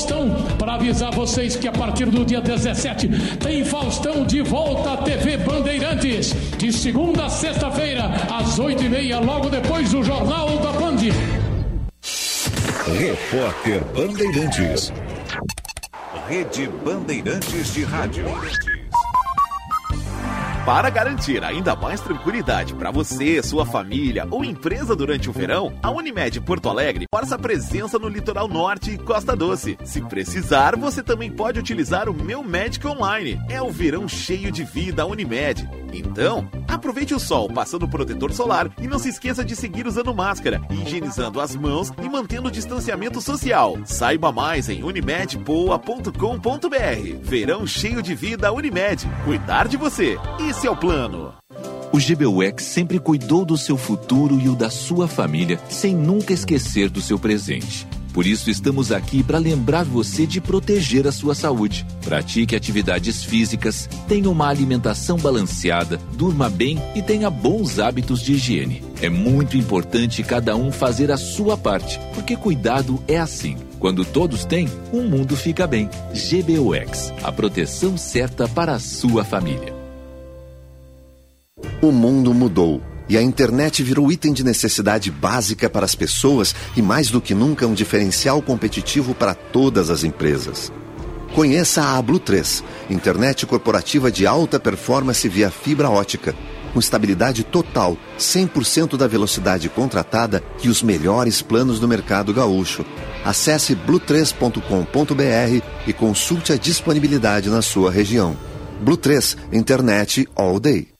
Faustão, para avisar vocês que a partir do dia 17 tem Faustão de volta à TV Bandeirantes. De segunda a sexta-feira, às 8h30, logo depois do Jornal da Band. Repórter Bandeirantes. Rede Bandeirantes de Rádio. Para garantir ainda mais tranquilidade para você, sua família ou empresa durante o verão, a Unimed Porto Alegre força a presença no litoral norte e Costa Doce. Se precisar, você também pode utilizar o Meu Médico Online. É o verão cheio de vida Unimed. Então, aproveite o sol passando protetor solar e não se esqueça de seguir usando máscara, higienizando as mãos e mantendo o distanciamento social. Saiba mais em unimedpoa.com.br. Verão cheio de vida Unimed. Cuidar de você. Esse é o plano. O GBUX sempre cuidou do seu futuro e o da sua família, sem nunca esquecer do seu presente. Por isso, estamos aqui para lembrar você de proteger a sua saúde. Pratique atividades físicas, tenha uma alimentação balanceada, durma bem e tenha bons hábitos de higiene. É muito importante cada um fazer a sua parte, porque cuidado é assim. Quando todos têm, o mundo fica bem. GBUX a proteção certa para a sua família. O mundo mudou e a internet virou item de necessidade básica para as pessoas e, mais do que nunca, um diferencial competitivo para todas as empresas. Conheça a Blue 3, internet corporativa de alta performance via fibra ótica, com estabilidade total, 100% da velocidade contratada e os melhores planos do mercado gaúcho. Acesse blue3.com.br e consulte a disponibilidade na sua região. Blue 3, internet all day.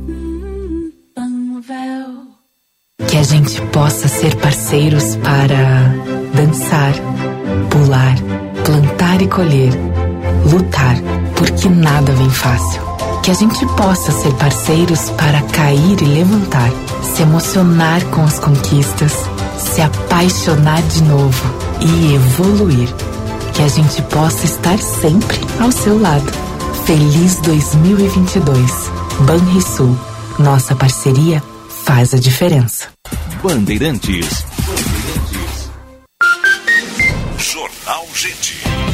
A gente possa ser parceiros para dançar, pular, plantar e colher, lutar, porque nada vem fácil. Que a gente possa ser parceiros para cair e levantar, se emocionar com as conquistas, se apaixonar de novo e evoluir. Que a gente possa estar sempre ao seu lado. Feliz 2022. Banrisul. Nossa parceria faz a diferença. Bandeirantes. Jornal Gente.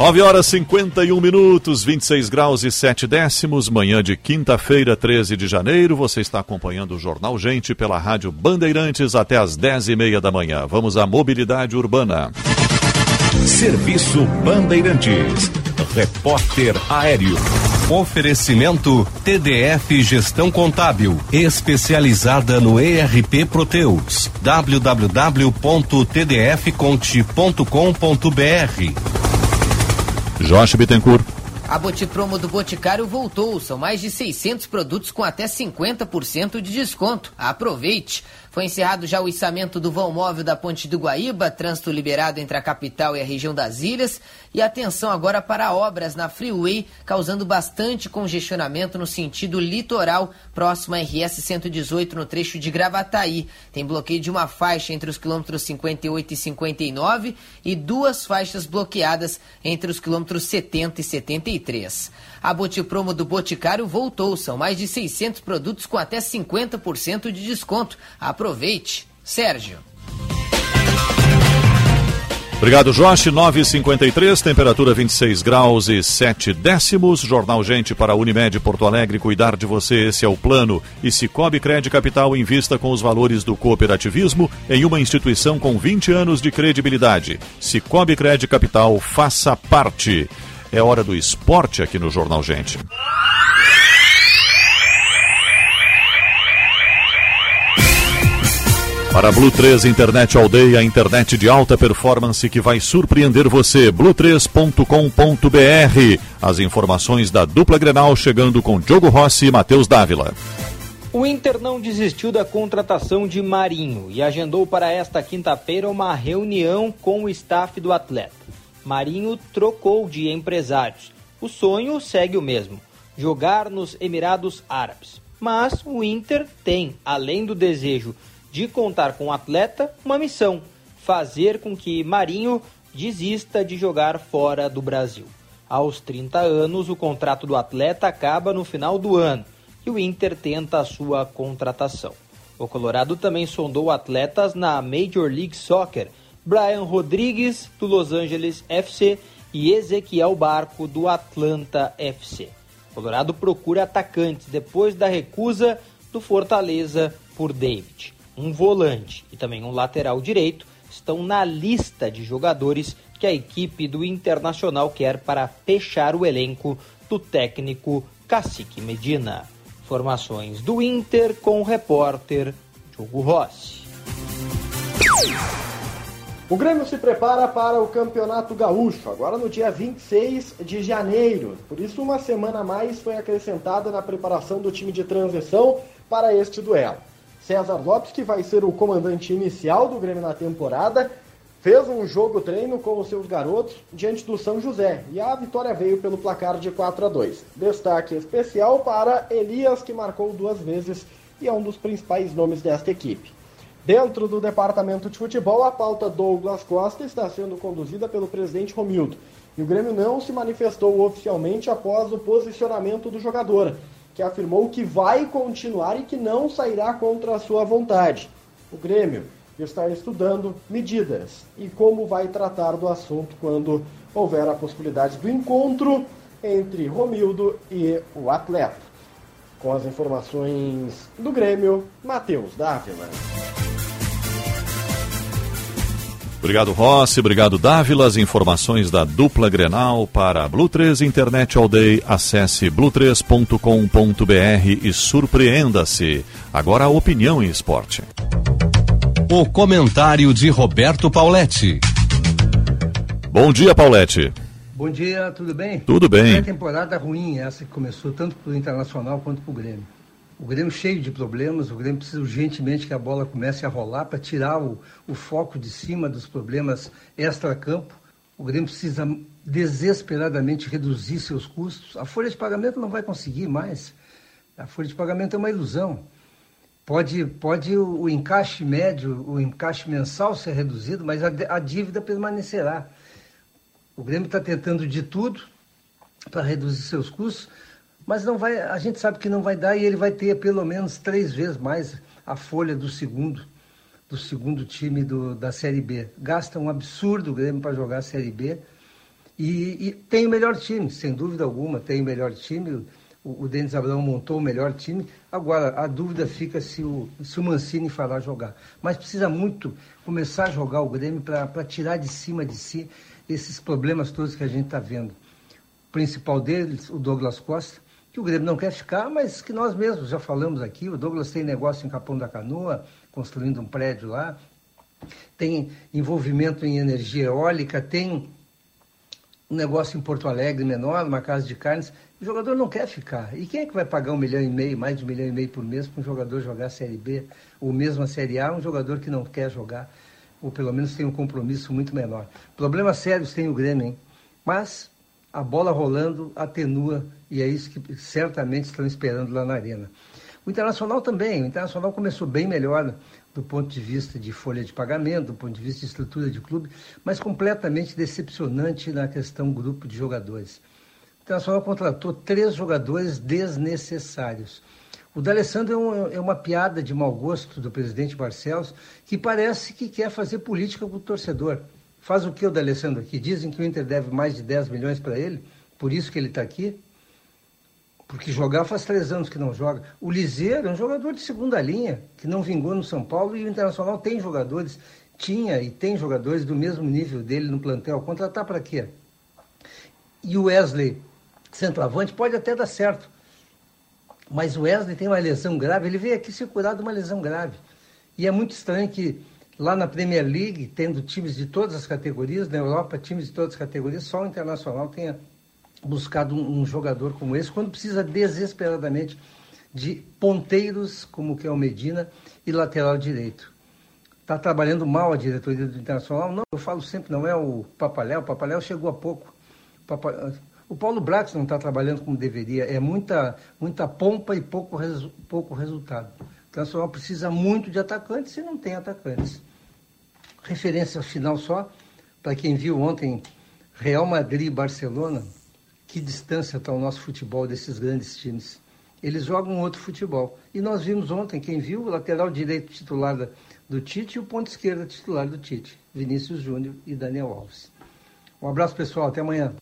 Nove horas 51 minutos, 26 graus e 7 décimos, manhã de quinta-feira, 13 de janeiro. Você está acompanhando o Jornal Gente pela Rádio Bandeirantes até às 10 e meia da manhã. Vamos à mobilidade urbana. Serviço Bandeirantes. Repórter Aéreo. Oferecimento TDF Gestão Contábil, especializada no ERP Proteus. www.tdfconte.com.br Josh Bittencourt. A Botipromo do Boticário voltou. São mais de 600 produtos com até 50% de desconto. Aproveite! Foi encerrado já o içamento do vão móvel da Ponte do Guaíba, trânsito liberado entre a capital e a região das ilhas. E atenção agora para obras na Freeway, causando bastante congestionamento no sentido litoral, próximo à RS 118, no trecho de Gravataí. Tem bloqueio de uma faixa entre os quilômetros 58 e 59 e duas faixas bloqueadas entre os quilômetros 70 e 73. A Botipromo do Boticário voltou. São mais de 600 produtos com até 50% de desconto. Aproveite. Sérgio. Obrigado, Josh. 9h53, temperatura 26 graus e 7 décimos. Jornal Gente para Unimed Porto Alegre. Cuidar de você, esse é o plano. E Cicobi Crédito Capital invista com os valores do cooperativismo em uma instituição com 20 anos de credibilidade. Cicobi Crédito Capital, faça parte. É hora do esporte aqui no Jornal Gente. Para Blue 3 Internet Aldeia, a internet de alta performance que vai surpreender você. Blue3.com.br. As informações da dupla Grenal chegando com Diogo Rossi e Matheus Dávila. O Inter não desistiu da contratação de Marinho e agendou para esta quinta-feira uma reunião com o staff do atleta. Marinho trocou de empresários. O sonho segue o mesmo: jogar nos Emirados Árabes. Mas o Inter tem, além do desejo de contar com o atleta, uma missão: fazer com que Marinho desista de jogar fora do Brasil. Aos 30 anos, o contrato do atleta acaba no final do ano e o Inter tenta a sua contratação. O Colorado também sondou atletas na Major League Soccer, Brian Rodrigues, do Los Angeles FC, e Ezequiel Barco, do Atlanta FC. Colorado procura atacantes depois da recusa do Fortaleza por David. Um volante e também um lateral direito estão na lista de jogadores que a equipe do Internacional quer para fechar o elenco do técnico Cacique Medina. Informações do Inter com o repórter Diogo Rossi. O Grêmio se prepara para o Campeonato Gaúcho, agora no dia 26 de janeiro. Por isso, uma semana a mais foi acrescentada na preparação do time de transição para este duelo. César Lopes, que vai ser o comandante inicial do Grêmio na temporada, fez um jogo treino com os seus garotos diante do São José e a vitória veio pelo placar de 4 a 2. Destaque especial para Elias, que marcou duas vezes e é um dos principais nomes desta equipe. Dentro do departamento de futebol, a pauta Douglas Costa está sendo conduzida pelo presidente Romildo. E o Grêmio não se manifestou oficialmente após o posicionamento do jogador, que afirmou que vai continuar e que não sairá contra a sua vontade. O Grêmio está estudando medidas e como vai tratar do assunto quando houver a possibilidade do encontro entre Romildo e o atleta. Com as informações do Grêmio, Matheus Dávila. Obrigado, Rossi. Obrigado, Dávila. As informações da dupla Grenal para Blue 3 Internet All Day. Acesse blue3.com.br e surpreenda-se. Agora a opinião em esporte. O comentário de Roberto Pauletti. Bom dia, Pauletti. Bom dia, tudo bem? Tudo bem. É temporada ruim essa que começou tanto para o Internacional quanto para o Grêmio. O Grêmio cheio de problemas, o Grêmio precisa urgentemente que a bola comece a rolar para tirar o, o foco de cima dos problemas extra-campo. O Grêmio precisa desesperadamente reduzir seus custos. A folha de pagamento não vai conseguir mais. A folha de pagamento é uma ilusão. Pode, pode o, o encaixe médio, o encaixe mensal ser reduzido, mas a, a dívida permanecerá. O Grêmio está tentando de tudo para reduzir seus custos, mas não vai, a gente sabe que não vai dar e ele vai ter pelo menos três vezes mais a folha do segundo, do segundo time do, da Série B. Gasta um absurdo o Grêmio para jogar a Série B e, e, tem o melhor time, sem dúvida alguma, tem o melhor time. O, o Denis Abraão montou o melhor time. Agora, a dúvida fica se o, se o Mancini fará jogar. Mas precisa muito começar a jogar o Grêmio para tirar de cima de si esses problemas todos que a gente está vendo. O principal deles, o Douglas Costa, que o Grêmio não quer ficar, mas que nós mesmos já falamos aqui. O Douglas tem negócio em Capão da Canoa, construindo um prédio lá, tem envolvimento em energia eólica, tem um negócio em Porto Alegre menor, uma casa de carnes. O jogador não quer ficar. E quem é que vai pagar um milhão e meio, mais de um milhão e meio por mês para um jogador jogar a Série B, ou mesmo a Série A, um jogador que não quer jogar? ou pelo menos tem um compromisso muito menor. Problemas sérios tem o Grêmio, hein? Mas a bola rolando atenua e é isso que certamente estão esperando lá na Arena. O Internacional também, o Internacional começou bem melhor do ponto de vista de folha de pagamento, do ponto de vista de estrutura de clube, mas completamente decepcionante na questão grupo de jogadores. O Internacional contratou três jogadores desnecessários. O D'Alessandro é, é, uma piada de mau gosto do presidente Barcelos, que parece que quer fazer política com o torcedor. Faz o que o D'Alessandro aqui? Dizem que o Inter deve mais de 10 milhões para ele, por isso que ele está aqui. Porque jogar faz três anos que não joga. O Liseiro é um jogador de segunda linha, que não vingou no São Paulo, e o Internacional tem jogadores, tinha e tem jogadores do mesmo nível dele no plantel. Contratar para quê? E o Wesley, centroavante, pode até dar certo mas o Wesley tem uma lesão grave, ele veio aqui se curar de uma lesão grave. E é muito estranho que lá na Premier League, tendo times de todas as categorias, na Europa, times de todas as categorias, só o Internacional tenha buscado um, um jogador como esse, quando precisa desesperadamente de ponteiros, como que é o Medina, e lateral direito. Está trabalhando mal a diretoria do Internacional? Não, eu falo sempre, não é o Papaléu, o Papaléu chegou há pouco. O Paulo Brax não está trabalhando como deveria. É muita, muita pompa e pouco, resu pouco resultado. O Internacional precisa muito de atacantes e não tem atacantes. Referência final só, para quem viu ontem Real Madrid e Barcelona, que distância está o nosso futebol desses grandes times. Eles jogam outro futebol. E nós vimos ontem, quem viu, o lateral direito titular do Tite e o ponto esquerdo titular do Tite, Vinícius Júnior e Daniel Alves. Um abraço, pessoal. Até amanhã.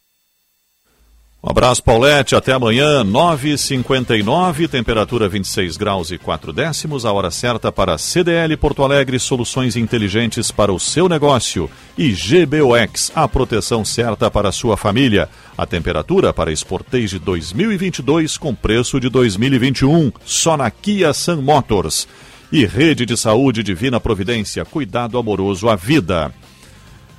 Um abraço, Paulette. Até amanhã, 9h59, temperatura 26 graus e 4 décimos. A hora certa para CDL Porto Alegre, soluções inteligentes para o seu negócio. E GBOX, a proteção certa para a sua família. A temperatura para Sportage 2022 com preço de 2021, só na Kia Sun Motors. E Rede de Saúde Divina Providência, cuidado amoroso à vida.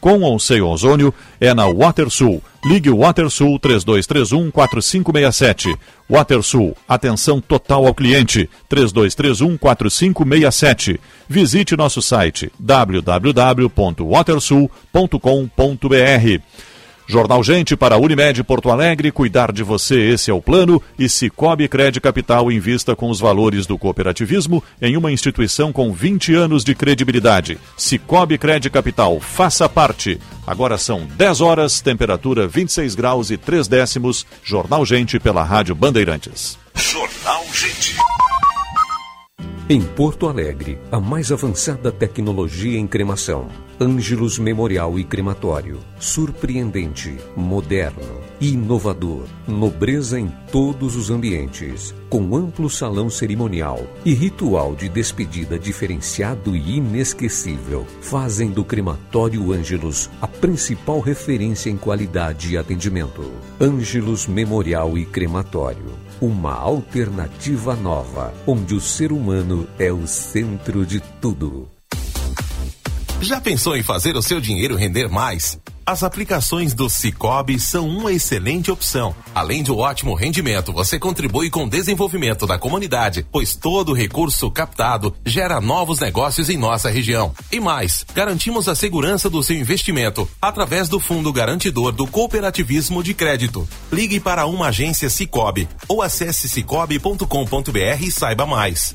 com ou sem ozônio é na WaterSul. Ligue WaterSul 3231 4567. WaterSul, atenção total ao cliente 3231 4567. Visite nosso site www.watersul.com.br. Jornal Gente para Unimed Porto Alegre, cuidar de você, esse é o plano. E Cicobi Crédito Capital invista com os valores do cooperativismo em uma instituição com 20 anos de credibilidade. Cicobi Crédito Capital, faça parte. Agora são 10 horas, temperatura 26 graus e 3 décimos. Jornal Gente pela Rádio Bandeirantes. Jornal Gente. Em Porto Alegre, a mais avançada tecnologia em cremação. Ângelos Memorial e Crematório. Surpreendente, moderno, inovador, nobreza em todos os ambientes, com amplo salão cerimonial e ritual de despedida diferenciado e inesquecível, fazem do Crematório Ângelos a principal referência em qualidade e atendimento. Ângelos Memorial e Crematório uma alternativa nova, onde o ser humano é o centro de tudo. Já pensou em fazer o seu dinheiro render mais? As aplicações do Cicobi são uma excelente opção. Além de um ótimo rendimento, você contribui com o desenvolvimento da comunidade, pois todo recurso captado gera novos negócios em nossa região. E mais, garantimos a segurança do seu investimento através do Fundo Garantidor do Cooperativismo de Crédito. Ligue para uma agência Cicobi ou acesse cicobi.com.br e saiba mais.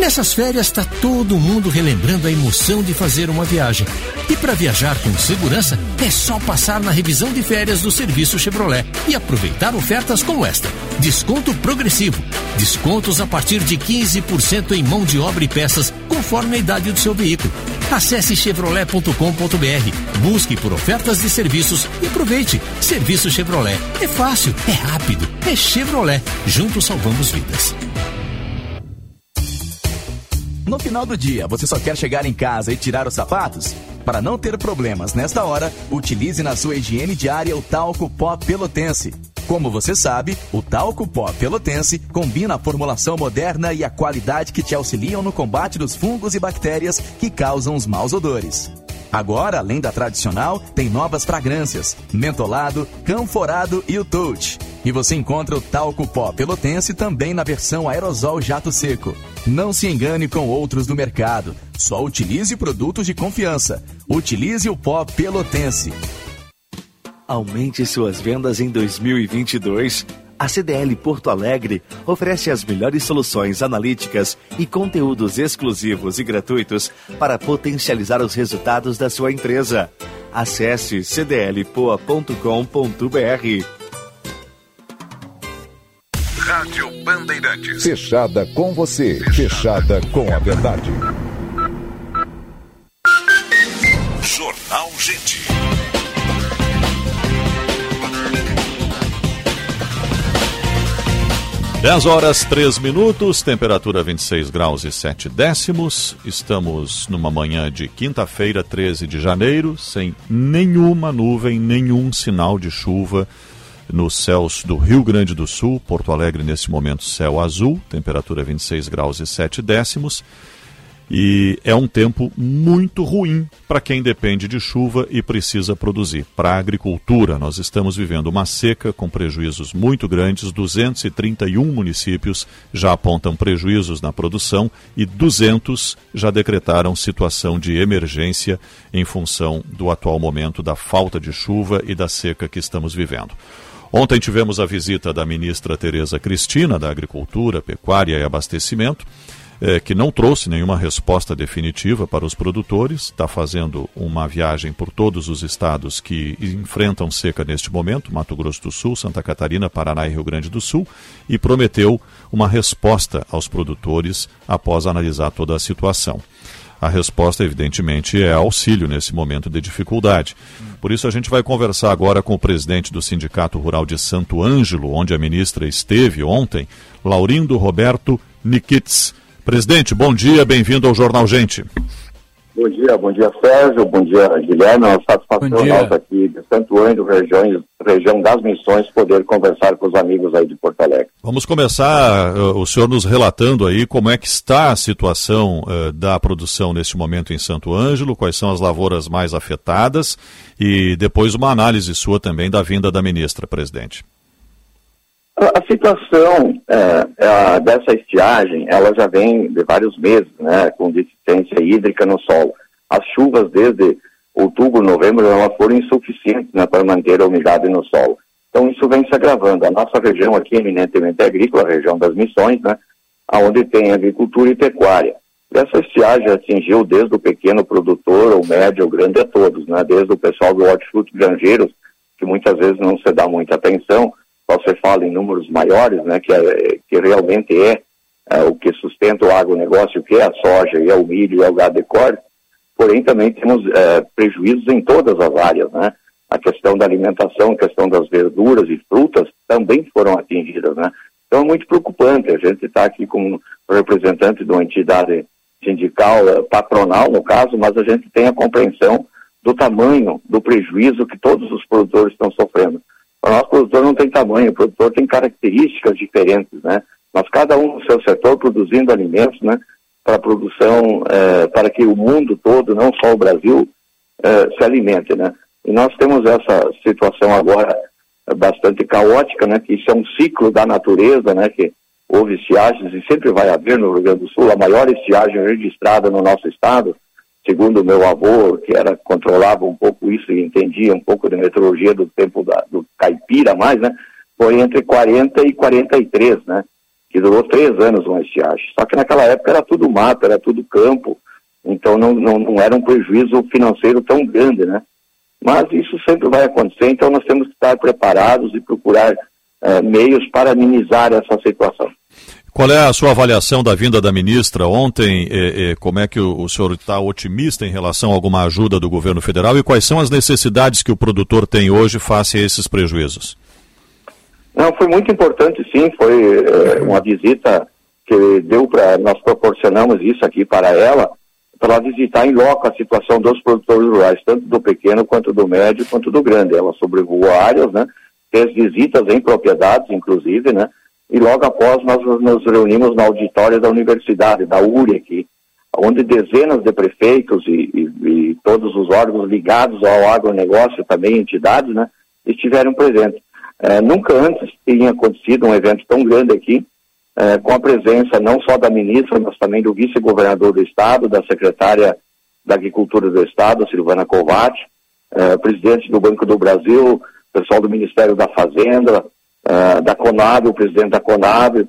Nessas férias está todo mundo relembrando a emoção de fazer uma viagem. E para viajar com segurança, é só passar na revisão de férias do serviço Chevrolet e aproveitar ofertas como esta: desconto progressivo, descontos a partir de 15% em mão de obra e peças, conforme a idade do seu veículo. Acesse chevrolet.com.br, busque por ofertas de serviços e aproveite. Serviço Chevrolet é fácil, é rápido, é Chevrolet. Juntos salvamos vidas. No final do dia, você só quer chegar em casa e tirar os sapatos? Para não ter problemas nesta hora, utilize na sua higiene diária o talco pó pelotense. Como você sabe, o talco pó pelotense combina a formulação moderna e a qualidade que te auxiliam no combate dos fungos e bactérias que causam os maus odores. Agora, além da tradicional, tem novas fragrâncias: mentolado, canforado e o touch. E você encontra o talco pó pelotense também na versão aerosol jato seco. Não se engane com outros do mercado. Só utilize produtos de confiança. Utilize o pó pelotense. Aumente suas vendas em 2022. A CDL Porto Alegre oferece as melhores soluções analíticas e conteúdos exclusivos e gratuitos para potencializar os resultados da sua empresa. Acesse cdlpoa.com.br. Rádio Bandeirantes. Fechada com você. Fechada com a verdade. Jornal Gente. 10 horas 3 minutos, temperatura 26 graus e 7 décimos. Estamos numa manhã de quinta-feira, 13 de janeiro, sem nenhuma nuvem, nenhum sinal de chuva nos céus do Rio Grande do Sul. Porto Alegre, nesse momento, céu azul, temperatura 26 graus e 7 décimos. E é um tempo muito ruim para quem depende de chuva e precisa produzir. Para a agricultura, nós estamos vivendo uma seca com prejuízos muito grandes. 231 municípios já apontam prejuízos na produção e 200 já decretaram situação de emergência em função do atual momento da falta de chuva e da seca que estamos vivendo. Ontem tivemos a visita da ministra Tereza Cristina, da Agricultura, Pecuária e Abastecimento é, que não trouxe nenhuma resposta definitiva para os produtores, está fazendo uma viagem por todos os estados que enfrentam seca neste momento, Mato Grosso do Sul, Santa Catarina, Paraná e Rio Grande do Sul, e prometeu uma resposta aos produtores após analisar toda a situação. A resposta, evidentemente, é auxílio nesse momento de dificuldade. Por isso, a gente vai conversar agora com o presidente do Sindicato Rural de Santo Ângelo, onde a ministra esteve ontem, Laurindo Roberto Nikitz. Presidente, bom dia, bem-vindo ao Jornal Gente. Bom dia, bom dia Sérgio, bom dia Guilherme, é uma satisfação nossa aqui de Santo Ângelo, região, região das Missões, poder conversar com os amigos aí de Porto Alegre. Vamos começar, uh, o senhor nos relatando aí como é que está a situação uh, da produção neste momento em Santo Ângelo, quais são as lavouras mais afetadas e depois uma análise sua também da vinda da ministra, presidente. A situação é, é, dessa estiagem, ela já vem de vários meses, né, com deficiência hídrica no solo. As chuvas desde outubro, novembro, elas foram insuficientes né, para manter a umidade no solo. Então isso vem se agravando. A nossa região aqui, eminentemente agrícola, a região das missões, né, onde tem agricultura e pecuária. Essa estiagem atingiu desde o pequeno produtor, o médio, o grande a todos, né, desde o pessoal do hortifruti granjeiros, que muitas vezes não se dá muita atenção, você fala em números maiores, né, que, é, que realmente é, é, o que sustenta o agronegócio, que é a soja, e é o milho, e é o gado de corte, porém também temos é, prejuízos em todas as áreas, né? A questão da alimentação, a questão das verduras e frutas também foram atingidas, né? Então é muito preocupante, a gente está aqui como representante de uma entidade sindical, é, patronal no caso, mas a gente tem a compreensão do tamanho do prejuízo que todos os produtores estão sofrendo. O nosso produtor não tem tamanho, o produtor tem características diferentes, né? Mas cada um no seu setor produzindo alimentos, né? Para produção, é, para que o mundo todo, não só o Brasil, é, se alimente, né? E nós temos essa situação agora bastante caótica, né? Que isso é um ciclo da natureza, né? Que houve estiagens e sempre vai haver no Rio Grande do Sul, a maior estiagem registrada no nosso estado, segundo meu avô, que era controlava um pouco isso e entendia um pouco de meteorologia do tempo da, do caipira mais, né? Foi entre 40 e 43, né? Que durou três anos uma estiagem. Só que naquela época era tudo mato, era tudo campo, então não, não, não era um prejuízo financeiro tão grande, né? Mas isso sempre vai acontecer, então nós temos que estar preparados e procurar eh, meios para minimizar essa situação. Qual é a sua avaliação da vinda da ministra ontem? Como é que o, o senhor está otimista em relação a alguma ajuda do governo federal e quais são as necessidades que o produtor tem hoje face a esses prejuízos? Não, foi muito importante, sim. Foi é, uma visita que deu para nós proporcionamos isso aqui para ela, para visitar em loco a situação dos produtores rurais, tanto do pequeno quanto do médio quanto do grande. Ela sobrevoou áreas, né? Fez visitas em propriedades, inclusive, né? E logo após nós nos reunimos na auditória da universidade, da URI aqui, onde dezenas de prefeitos e, e, e, todos os órgãos ligados ao agronegócio, também entidades, né, estiveram presentes. É, nunca antes tinha acontecido um evento tão grande aqui, é, com a presença não só da ministra, mas também do vice-governador do Estado, da secretária da Agricultura do Estado, Silvana Covatti, é, presidente do Banco do Brasil, pessoal do Ministério da Fazenda, uh, da CONAB, o presidente da CONAB,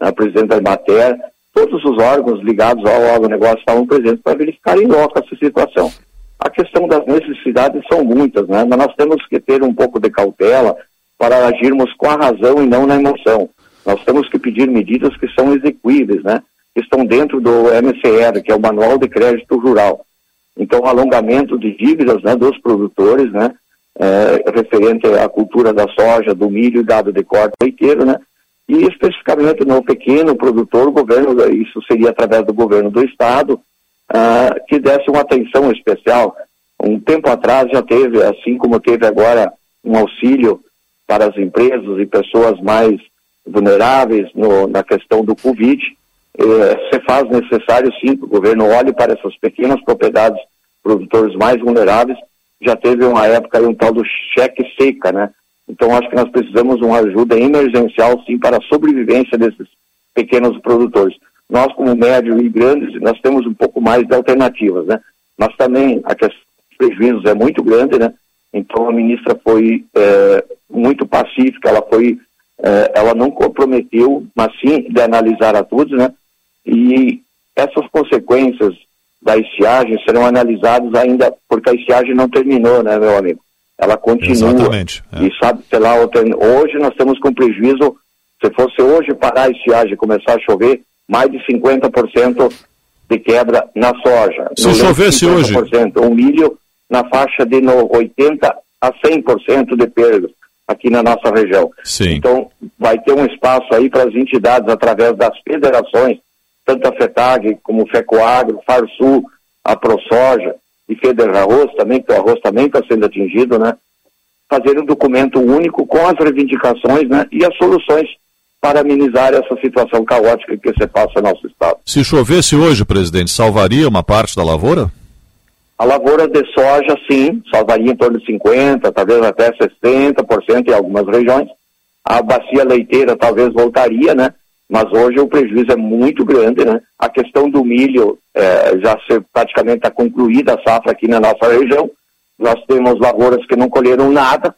a presidente da Imater, todos os órgãos ligados ao agronegócio estavam presentes para verificar em loco essa situação. A questão das necessidades são muitas, né? mas nós temos que ter um pouco de cautela para agirmos com a razão e não na emoção. Nós temos que pedir medidas que são execuíveis, né? que estão dentro do MCR, que é o Manual de Crédito Rural. Então, alongamento de dívidas né, dos produtores, né, é, referente à cultura da soja, do milho e gado de corte leiteiro, né? e especificamente no pequeno produtor, o governo, isso seria através do governo do estado, ah, que desse uma atenção especial. Um tempo atrás já teve, assim como teve agora um auxílio para as empresas e pessoas mais vulneráveis no, na questão do Covid, eh, se faz necessário sim que o governo olhe para essas pequenas propriedades, produtores mais vulneráveis. Já teve uma época aí um tal do cheque seca, né? Então acho que nós precisamos de uma ajuda emergencial sim para a sobrevivência desses pequenos produtores. Nós como médio e grandes, nós temos um pouco mais de alternativas, né? Mas também a questão dos prejuízos é muito grande, né? Então a ministra foi é, muito pacífica, ela foi, é, ela não comprometeu, mas sim de analisar a todos, né? E essas consequências da estiagem serão analisadas ainda, porque a estiagem não terminou, né, meu amigo? Ela continua. Exatamente. É. E sabe, sei lá, hoje nós estamos com prejuízo, se fosse hoje parar a estiagem e começar a chover, mais de 50% de quebra na soja. Se chovesse hoje. O milho na faixa de no 80% a 100% de perdas aqui na nossa região. Sim. Então, vai ter um espaço aí para as entidades, através das federações, tanto a FETAG como o FECOAGRO, FARSUL, a ProSoja e Feder Arroz também, que o arroz também está sendo atingido, né? Fazer um documento único com as reivindicações né? e as soluções para amenizar essa situação caótica que se passa no nosso estado. Se chovesse hoje, presidente, salvaria uma parte da lavoura? A lavoura de soja, sim, salvaria em torno de 50%, talvez até 60% em algumas regiões. A bacia leiteira talvez voltaria, né? Mas hoje o prejuízo é muito grande, né? A questão do milho é, já praticamente está concluída a safra aqui na nossa região. Nós temos lavouras que não colheram nada,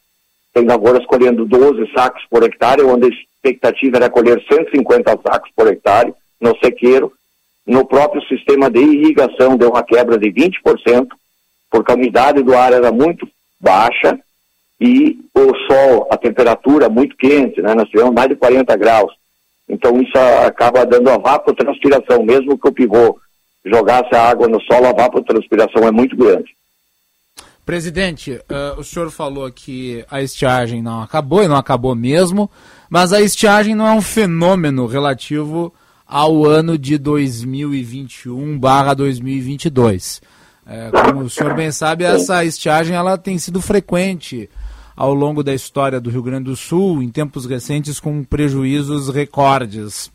tem lavouras colhendo 12 sacos por hectare, onde a expectativa era colher 150 sacos por hectare no sequeiro. No próprio sistema de irrigação deu uma quebra de 20%, porque a umidade do ar era muito baixa e o sol, a temperatura muito quente, né? Nós tivemos mais de 40 graus. Então isso acaba dando a vapotranspiração, mesmo que o pivô jogasse a água no solo, a vapotranspiração é muito grande. Presidente, uh, o senhor falou que a estiagem não acabou e não acabou mesmo, mas a estiagem não é um fenômeno relativo ao ano de 2021/2022. É, como o senhor bem sabe, essa estiagem ela tem sido frequente ao longo da história do Rio Grande do Sul, em tempos recentes, com prejuízos recordes.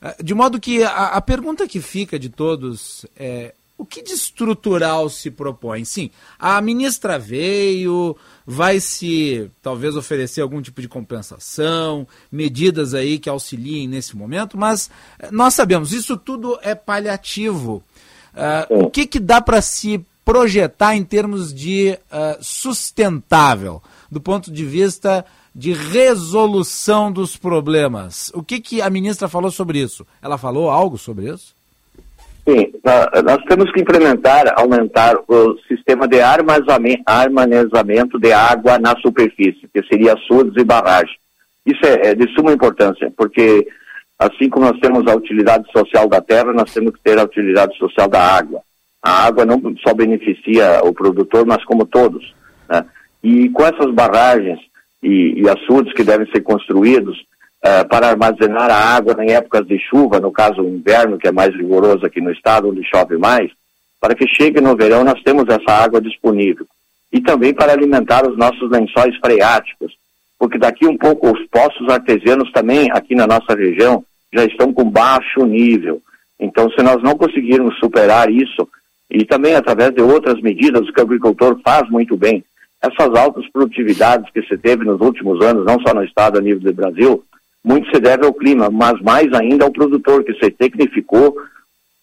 É, de modo que a, a pergunta que fica de todos é: o que de estrutural se propõe? Sim, a ministra veio, vai se talvez oferecer algum tipo de compensação, medidas aí que auxiliem nesse momento, mas eh, nós sabemos, isso tudo é paliativo. Uh, o que, que dá para se projetar em termos de uh, sustentável? Do ponto de vista de resolução dos problemas. O que, que a ministra falou sobre isso? Ela falou algo sobre isso? Sim, nós temos que implementar, aumentar o sistema de armazenamento de água na superfície, que seria açudes e barragens. Isso é, é de suma importância, porque assim como nós temos a utilidade social da terra, nós temos que ter a utilidade social da água. A água não só beneficia o produtor, mas como todos. Né? E com essas barragens e, e açudes que devem ser construídos uh, para armazenar a água em épocas de chuva, no caso o inverno, que é mais rigoroso aqui no estado, onde chove mais, para que chegue no verão nós temos essa água disponível. E também para alimentar os nossos lençóis freáticos, porque daqui um pouco os poços artesianos também aqui na nossa região já estão com baixo nível. Então, se nós não conseguirmos superar isso, e também através de outras medidas que o agricultor faz muito bem, essas altas produtividades que se teve nos últimos anos, não só no estado, a nível do Brasil, muito se deve ao clima, mas mais ainda ao produtor que se tecnificou,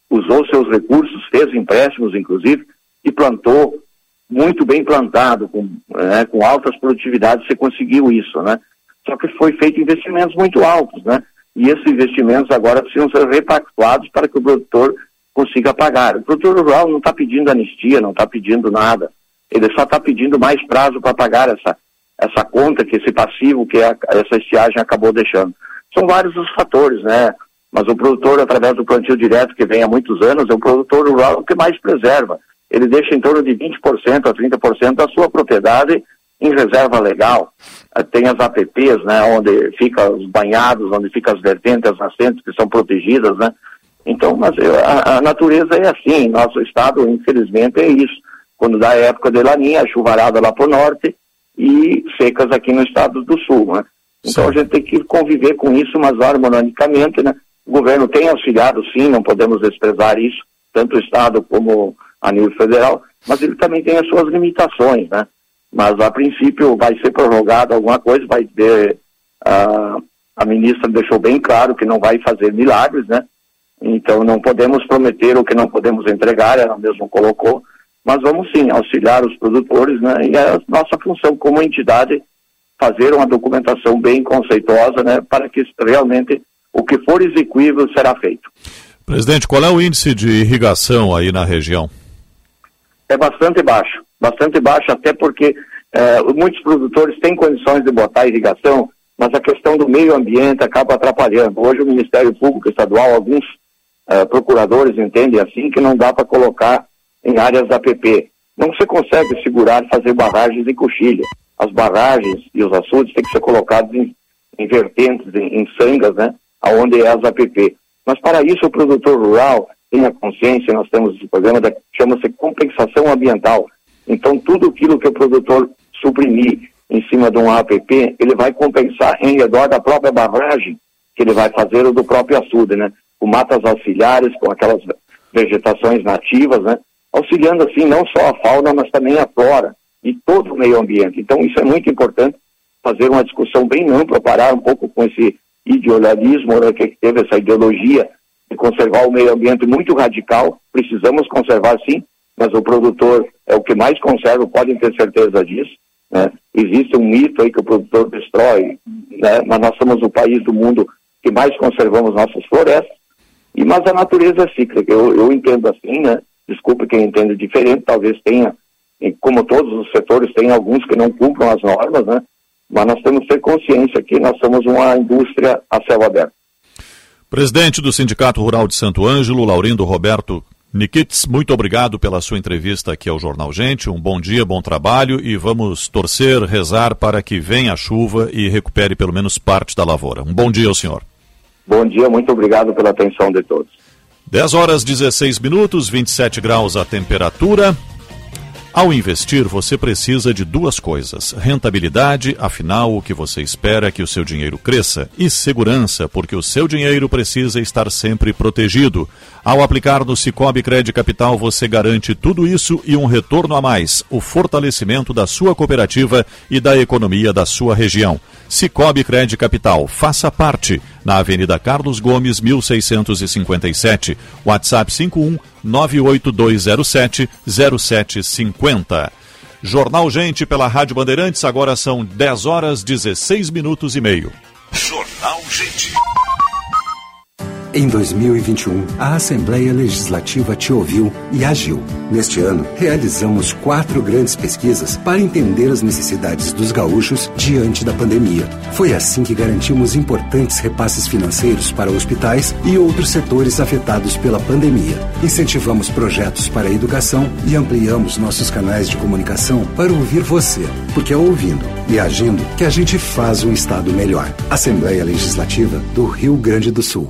usou seus recursos, fez empréstimos, inclusive, e plantou muito bem plantado, com, né, com altas produtividades, se conseguiu isso, né? Só que foi feito investimentos muito altos, né? E esses investimentos agora precisam ser repactuados para que o produtor consiga pagar. O produtor rural não está pedindo anistia, não está pedindo nada. Ele só está pedindo mais prazo para pagar essa, essa conta, que esse passivo que a, essa estiagem acabou deixando. São vários os fatores, né? Mas o produtor, através do plantio direto, que vem há muitos anos, é o produtor rural que mais preserva. Ele deixa em torno de 20% a 30% da sua propriedade em reserva legal, eh, tem as APPs, né, onde fica os banhados, onde fica as vertentes, as nascentes que são protegidas, né. Então, mas a, a, natureza é assim, nosso estado, infelizmente, é isso. Quando dá a época de laninha, chuvarada lá para o norte e secas aqui no estado do sul, né. Então a gente tem que conviver com isso, mas harmonicamente, né. O governo tem auxiliado, sim, não podemos desprezar isso, tanto o estado como a nível federal, mas ele também tem as suas limitações, né mas a princípio vai ser prorrogado alguma coisa, vai ter, uh, a ministra deixou bem claro que não vai fazer milagres, né? Então não podemos prometer o que não podemos entregar, ela mesmo colocou, mas vamos sim auxiliar os produtores, né? E é a nossa função como entidade fazer uma documentação bem conceituosa, né? Para que realmente o que for execuível será feito. Presidente, qual é o índice de irrigação aí na região? É bastante baixo bastante baixo, até porque eh, muitos produtores têm condições de botar irrigação, mas a questão do meio ambiente acaba atrapalhando. Hoje o Ministério Público Estadual, alguns eh, procuradores entendem assim que não dá para colocar em áreas da PP. Não se consegue segurar fazer barragens em coxilha. As barragens e os açudes têm que ser colocados em, em vertentes, em, em sangas, né, aonde é as APP. Mas para isso o produtor rural tem a consciência, nós temos esse programa que chama-se compensação ambiental. Então, tudo aquilo que o produtor suprimir em cima de um APP, ele vai compensar em redor da própria barragem que ele vai fazer ou do próprio açude, né? Com matas auxiliares, com aquelas vegetações nativas, né? Auxiliando, assim, não só a fauna, mas também a flora e todo o meio ambiente. Então, isso é muito importante, fazer uma discussão bem ampla, parar um pouco com esse idealismo, né, que teve essa ideologia de conservar o meio ambiente muito radical. Precisamos conservar, sim, mas o produtor é o que mais conserva, podem ter certeza disso. Né? Existe um mito aí que o produtor destrói, né? mas nós somos o país do mundo que mais conservamos nossas florestas, e, mas a natureza é cíclica, eu, eu entendo assim, né? Desculpe quem entende diferente, talvez tenha, como todos os setores, tem alguns que não cumpram as normas, né? mas nós temos que ter consciência que nós somos uma indústria a céu aberto. Presidente do Sindicato Rural de Santo Ângelo, Laurindo Roberto Nikits, muito obrigado pela sua entrevista aqui ao Jornal Gente. Um bom dia, bom trabalho e vamos torcer, rezar para que venha a chuva e recupere pelo menos parte da lavoura. Um bom dia ao senhor. Bom dia, muito obrigado pela atenção de todos. 10 horas 16 minutos, 27 graus a temperatura. Ao investir, você precisa de duas coisas: rentabilidade, afinal, o que você espera é que o seu dinheiro cresça, e segurança, porque o seu dinheiro precisa estar sempre protegido. Ao aplicar no Cicobi Crédito Capital, você garante tudo isso e um retorno a mais: o fortalecimento da sua cooperativa e da economia da sua região. Cicobi Crédito Capital, faça parte. Na Avenida Carlos Gomes, 1657. WhatsApp 51 98207 0750. Jornal Gente pela Rádio Bandeirantes, agora são 10 horas 16 minutos e meio. Jornal Gente. Em 2021, a Assembleia Legislativa te ouviu e agiu. Neste ano, realizamos quatro grandes pesquisas para entender as necessidades dos gaúchos diante da pandemia. Foi assim que garantimos importantes repasses financeiros para hospitais e outros setores afetados pela pandemia. Incentivamos projetos para a educação e ampliamos nossos canais de comunicação para ouvir você, porque é ouvindo e agindo que a gente faz um Estado melhor. Assembleia Legislativa do Rio Grande do Sul.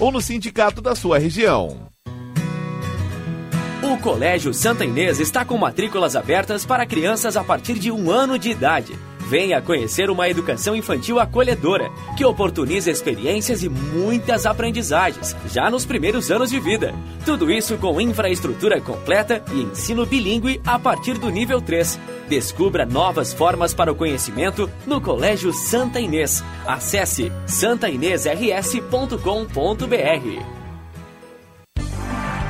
ou no sindicato da sua região. O Colégio Santa Inês está com matrículas abertas para crianças a partir de um ano de idade. Venha conhecer uma educação infantil acolhedora, que oportuniza experiências e muitas aprendizagens, já nos primeiros anos de vida. Tudo isso com infraestrutura completa e ensino bilíngue a partir do nível 3. Descubra novas formas para o conhecimento no Colégio Santa Inês. Acesse santainêsrs.com.br.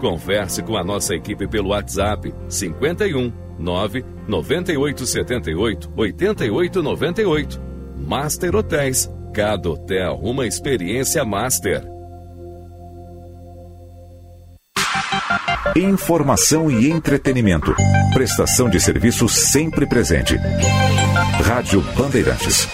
Converse com a nossa equipe pelo WhatsApp 51 9 9878 8898. Master Hotéis. Cada hotel uma experiência master. Informação e entretenimento. Prestação de serviço sempre presente. Rádio Bandeirantes.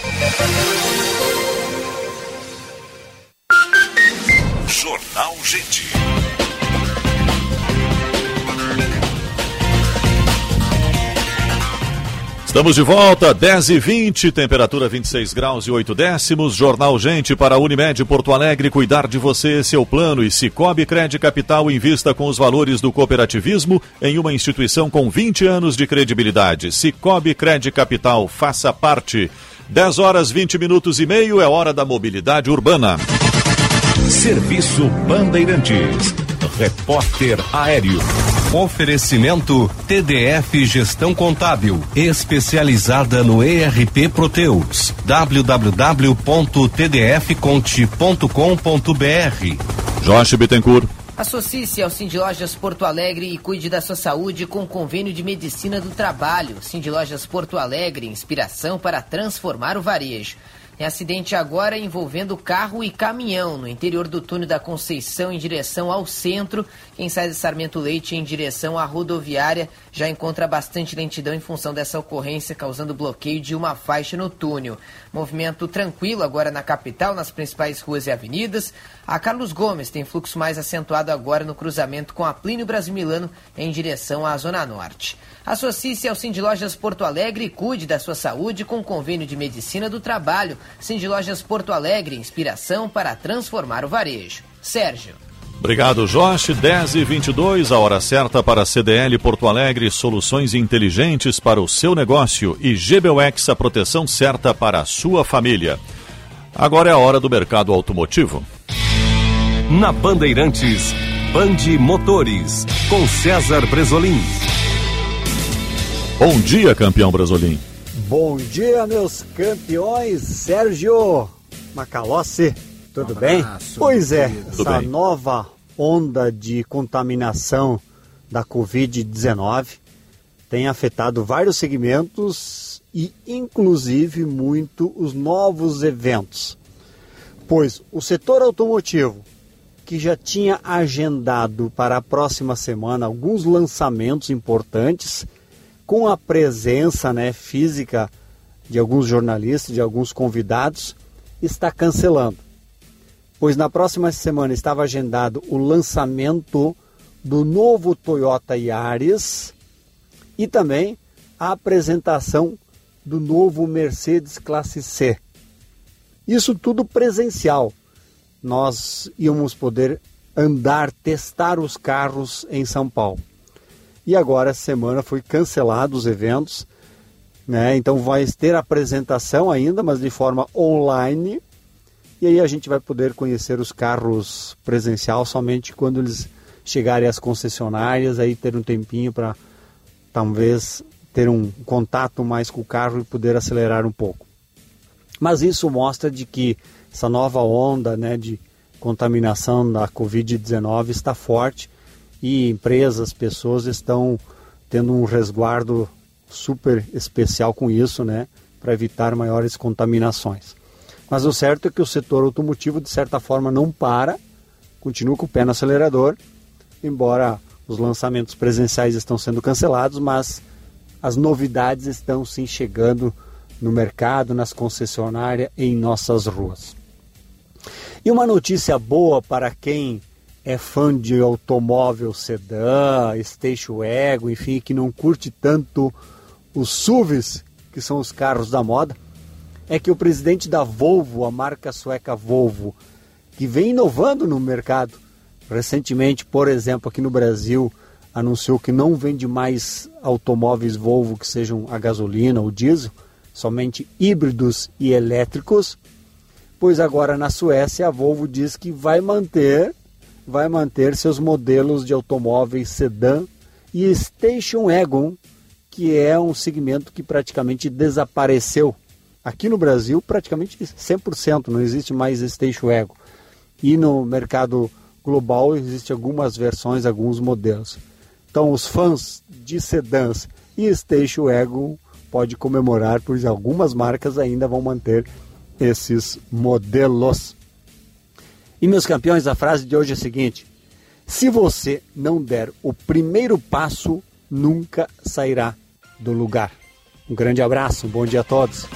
Estamos de volta, 10 e 20 temperatura 26 graus e 8 décimos. Jornal Gente para Unimed Porto Alegre, cuidar de você, seu plano. E Cicobi Crédito Capital invista com os valores do cooperativismo em uma instituição com 20 anos de credibilidade. Cicobi Crédito Capital, faça parte. 10 horas 20 minutos e meio é hora da mobilidade urbana. Serviço Bandeirantes. Repórter Aéreo. Oferecimento TDF Gestão Contábil, especializada no ERP Proteus. www.tdfconte.com.br. Josh Bittencourt. Associe-se ao Cindy Lojas Porto Alegre e cuide da sua saúde com o convênio de medicina do trabalho. Cindy Lojas Porto Alegre, inspiração para transformar o varejo. Tem acidente agora envolvendo carro e caminhão no interior do túnel da Conceição em direção ao centro. Quem sai de Sarmento Leite em direção à rodoviária já encontra bastante lentidão em função dessa ocorrência, causando bloqueio de uma faixa no túnel. Movimento tranquilo agora na capital, nas principais ruas e avenidas. A Carlos Gomes tem fluxo mais acentuado agora no cruzamento com a Plínio Brasimilano em direção à Zona Norte. Associe-se ao Cindy Lojas Porto Alegre e cuide da sua saúde com o convênio de medicina do trabalho. Cindy Lojas Porto Alegre, inspiração para transformar o varejo. Sérgio. Obrigado, Josh. 10 e 22 a hora certa para a CDL Porto Alegre, soluções inteligentes para o seu negócio e GBUX, a proteção certa para a sua família. Agora é a hora do mercado automotivo. Na Bandeirantes, Bande Motores, com César Bresolim. Bom dia, campeão Brasolim. Bom dia, meus campeões. Sérgio Macalossi, tudo Um bem? Pois é, querido. essa Tudo bem. nova onda de contaminação da Covid-19 tem afetado vários segmentos e, inclusive, muito os novos eventos. Pois o setor automotivo, que já tinha agendado para a próxima semana alguns lançamentos importantes, com a presença né, física de alguns jornalistas, de alguns convidados, está cancelando. Pois na próxima semana estava agendado o lançamento do novo Toyota Yaris e também a apresentação do novo Mercedes Classe C. Isso tudo presencial. Nós íamos poder andar, testar os carros em São Paulo. E agora, essa semana, foi cancelado os eventos. Né? Então, vai ter apresentação ainda, mas de forma online. E aí a gente vai poder conhecer os carros presencial somente quando eles chegarem às concessionárias, aí ter um tempinho para talvez ter um contato mais com o carro e poder acelerar um pouco. Mas isso mostra de que essa nova onda né, de contaminação da Covid-19 está forte e empresas, pessoas estão tendo um resguardo super especial com isso, né, para evitar maiores contaminações. Mas o certo é que o setor automotivo, de certa forma, não para, continua com o pé no acelerador, embora os lançamentos presenciais estão sendo cancelados, mas as novidades estão sim chegando no mercado, nas concessionárias, em nossas ruas. E uma notícia boa para quem é fã de automóvel sedã, station ego, enfim, que não curte tanto os SUVs, que são os carros da moda, é que o presidente da Volvo, a marca sueca Volvo, que vem inovando no mercado, recentemente, por exemplo, aqui no Brasil, anunciou que não vende mais automóveis Volvo que sejam a gasolina ou diesel, somente híbridos e elétricos, pois agora na Suécia a Volvo diz que vai manter vai manter seus modelos de automóveis sedã e station wagon, que é um segmento que praticamente desapareceu. Aqui no Brasil, praticamente 100%, não existe mais station wagon. E no mercado global existem algumas versões, alguns modelos. Então, os fãs de sedãs e station wagon pode comemorar, pois algumas marcas ainda vão manter esses modelos. E meus campeões, a frase de hoje é a seguinte: se você não der o primeiro passo, nunca sairá do lugar. Um grande abraço, um bom dia a todos.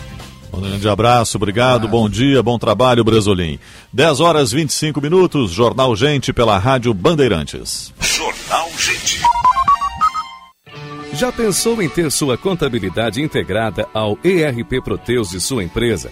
Um grande abraço, obrigado, bom dia, bom trabalho, Bresolim. 10 horas 25 minutos, Jornal Gente pela Rádio Bandeirantes. Jornal Gente. Já pensou em ter sua contabilidade integrada ao ERP Proteus de sua empresa?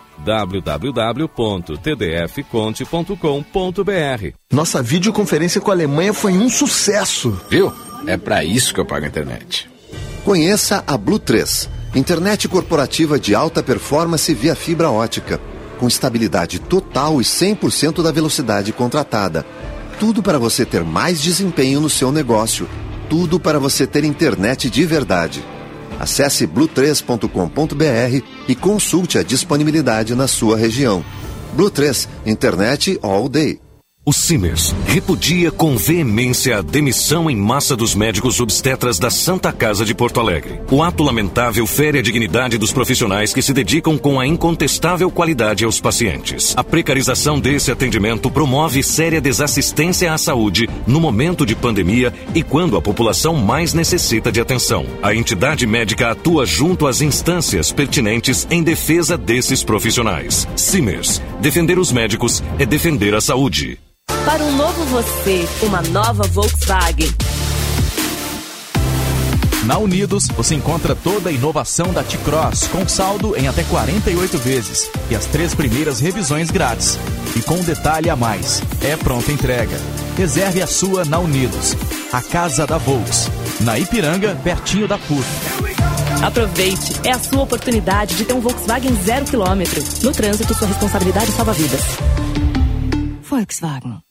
www.tdfconte.com.br. Nossa videoconferência com a Alemanha foi um sucesso. Viu? É para isso que eu pago a internet. Conheça a Blue 3, internet corporativa de alta performance via fibra ótica, com estabilidade total e 100% da velocidade contratada. Tudo para você ter mais desempenho no seu negócio. Tudo para você ter internet de verdade. Acesse blue3.com.br e consulte a disponibilidade na sua região. Blue 3, internet all day. O Simers repudia com veemência a demissão em massa dos médicos obstetras da Santa Casa de Porto Alegre. O ato lamentável fere a dignidade dos profissionais que se dedicam com a incontestável qualidade aos pacientes. A precarização desse atendimento promove séria desassistência à saúde no momento de pandemia e quando a população mais necessita de atenção. A entidade médica atua junto às instâncias pertinentes em defesa desses profissionais. Simers, defender os médicos é defender a saúde. Para um novo você, uma nova Volkswagen. Na Unidos, você encontra toda a inovação da T-Cross com saldo em até 48 vezes e as três primeiras revisões grátis. E com um detalhe a mais, é pronta entrega. Reserve a sua na Unidos, a casa da Volks, na Ipiranga, pertinho da PUC. Aproveite, é a sua oportunidade de ter um Volkswagen zero quilômetro. No trânsito, sua responsabilidade salva vidas. Volkswagen.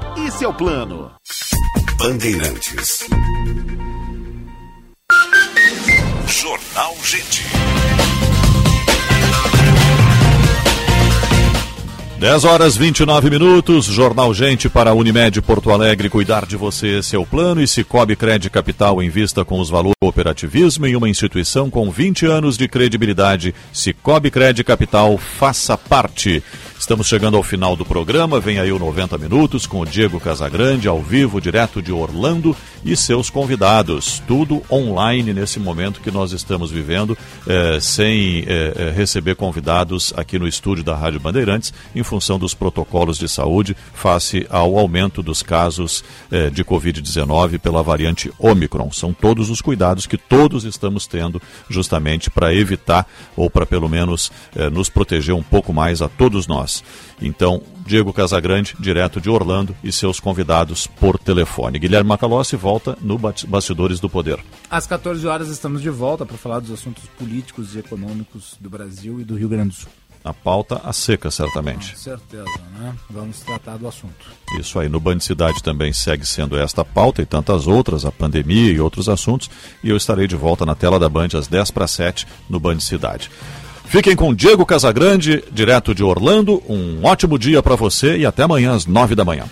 Esse é o plano. Bandeirantes. Jornal Gente. 10 horas 29 minutos, Jornal Gente para a Unimed Porto Alegre, cuidar de você, esse é o plano, e Cicobi Cred Capital em vista com os valores do cooperativismo em uma instituição com 20 anos de credibilidade. Cicobi Cred Capital, faça parte. Estamos chegando ao final do programa, vem aí o 90 Minutos com o Diego Casagrande, ao vivo, direto de Orlando, e seus convidados. Tudo online nesse momento que nós estamos vivendo, eh, sem eh, eh, receber convidados aqui no estúdio da Rádio Bandeirantes, em função dos protocolos de saúde, face ao aumento dos casos de Covid-19 pela variante Omicron. São todos os cuidados que todos estamos tendo, justamente para evitar, ou para pelo menos nos proteger um pouco mais a todos nós. Então, Diego Casagrande, direto de Orlando, e seus convidados por telefone. Guilherme Macalossi volta no Bastidores do Poder. Às 14 horas estamos de volta para falar dos assuntos políticos e econômicos do Brasil e do Rio Grande do Sul. A pauta a seca, certamente. Com certeza, né? Vamos tratar do assunto. Isso aí. No Band Cidade também segue sendo esta pauta e tantas outras, a pandemia e outros assuntos. E eu estarei de volta na tela da Band às 10 para 7 no Band Cidade. Fiquem com Diego Casagrande, direto de Orlando. Um ótimo dia para você e até amanhã às nove da manhã.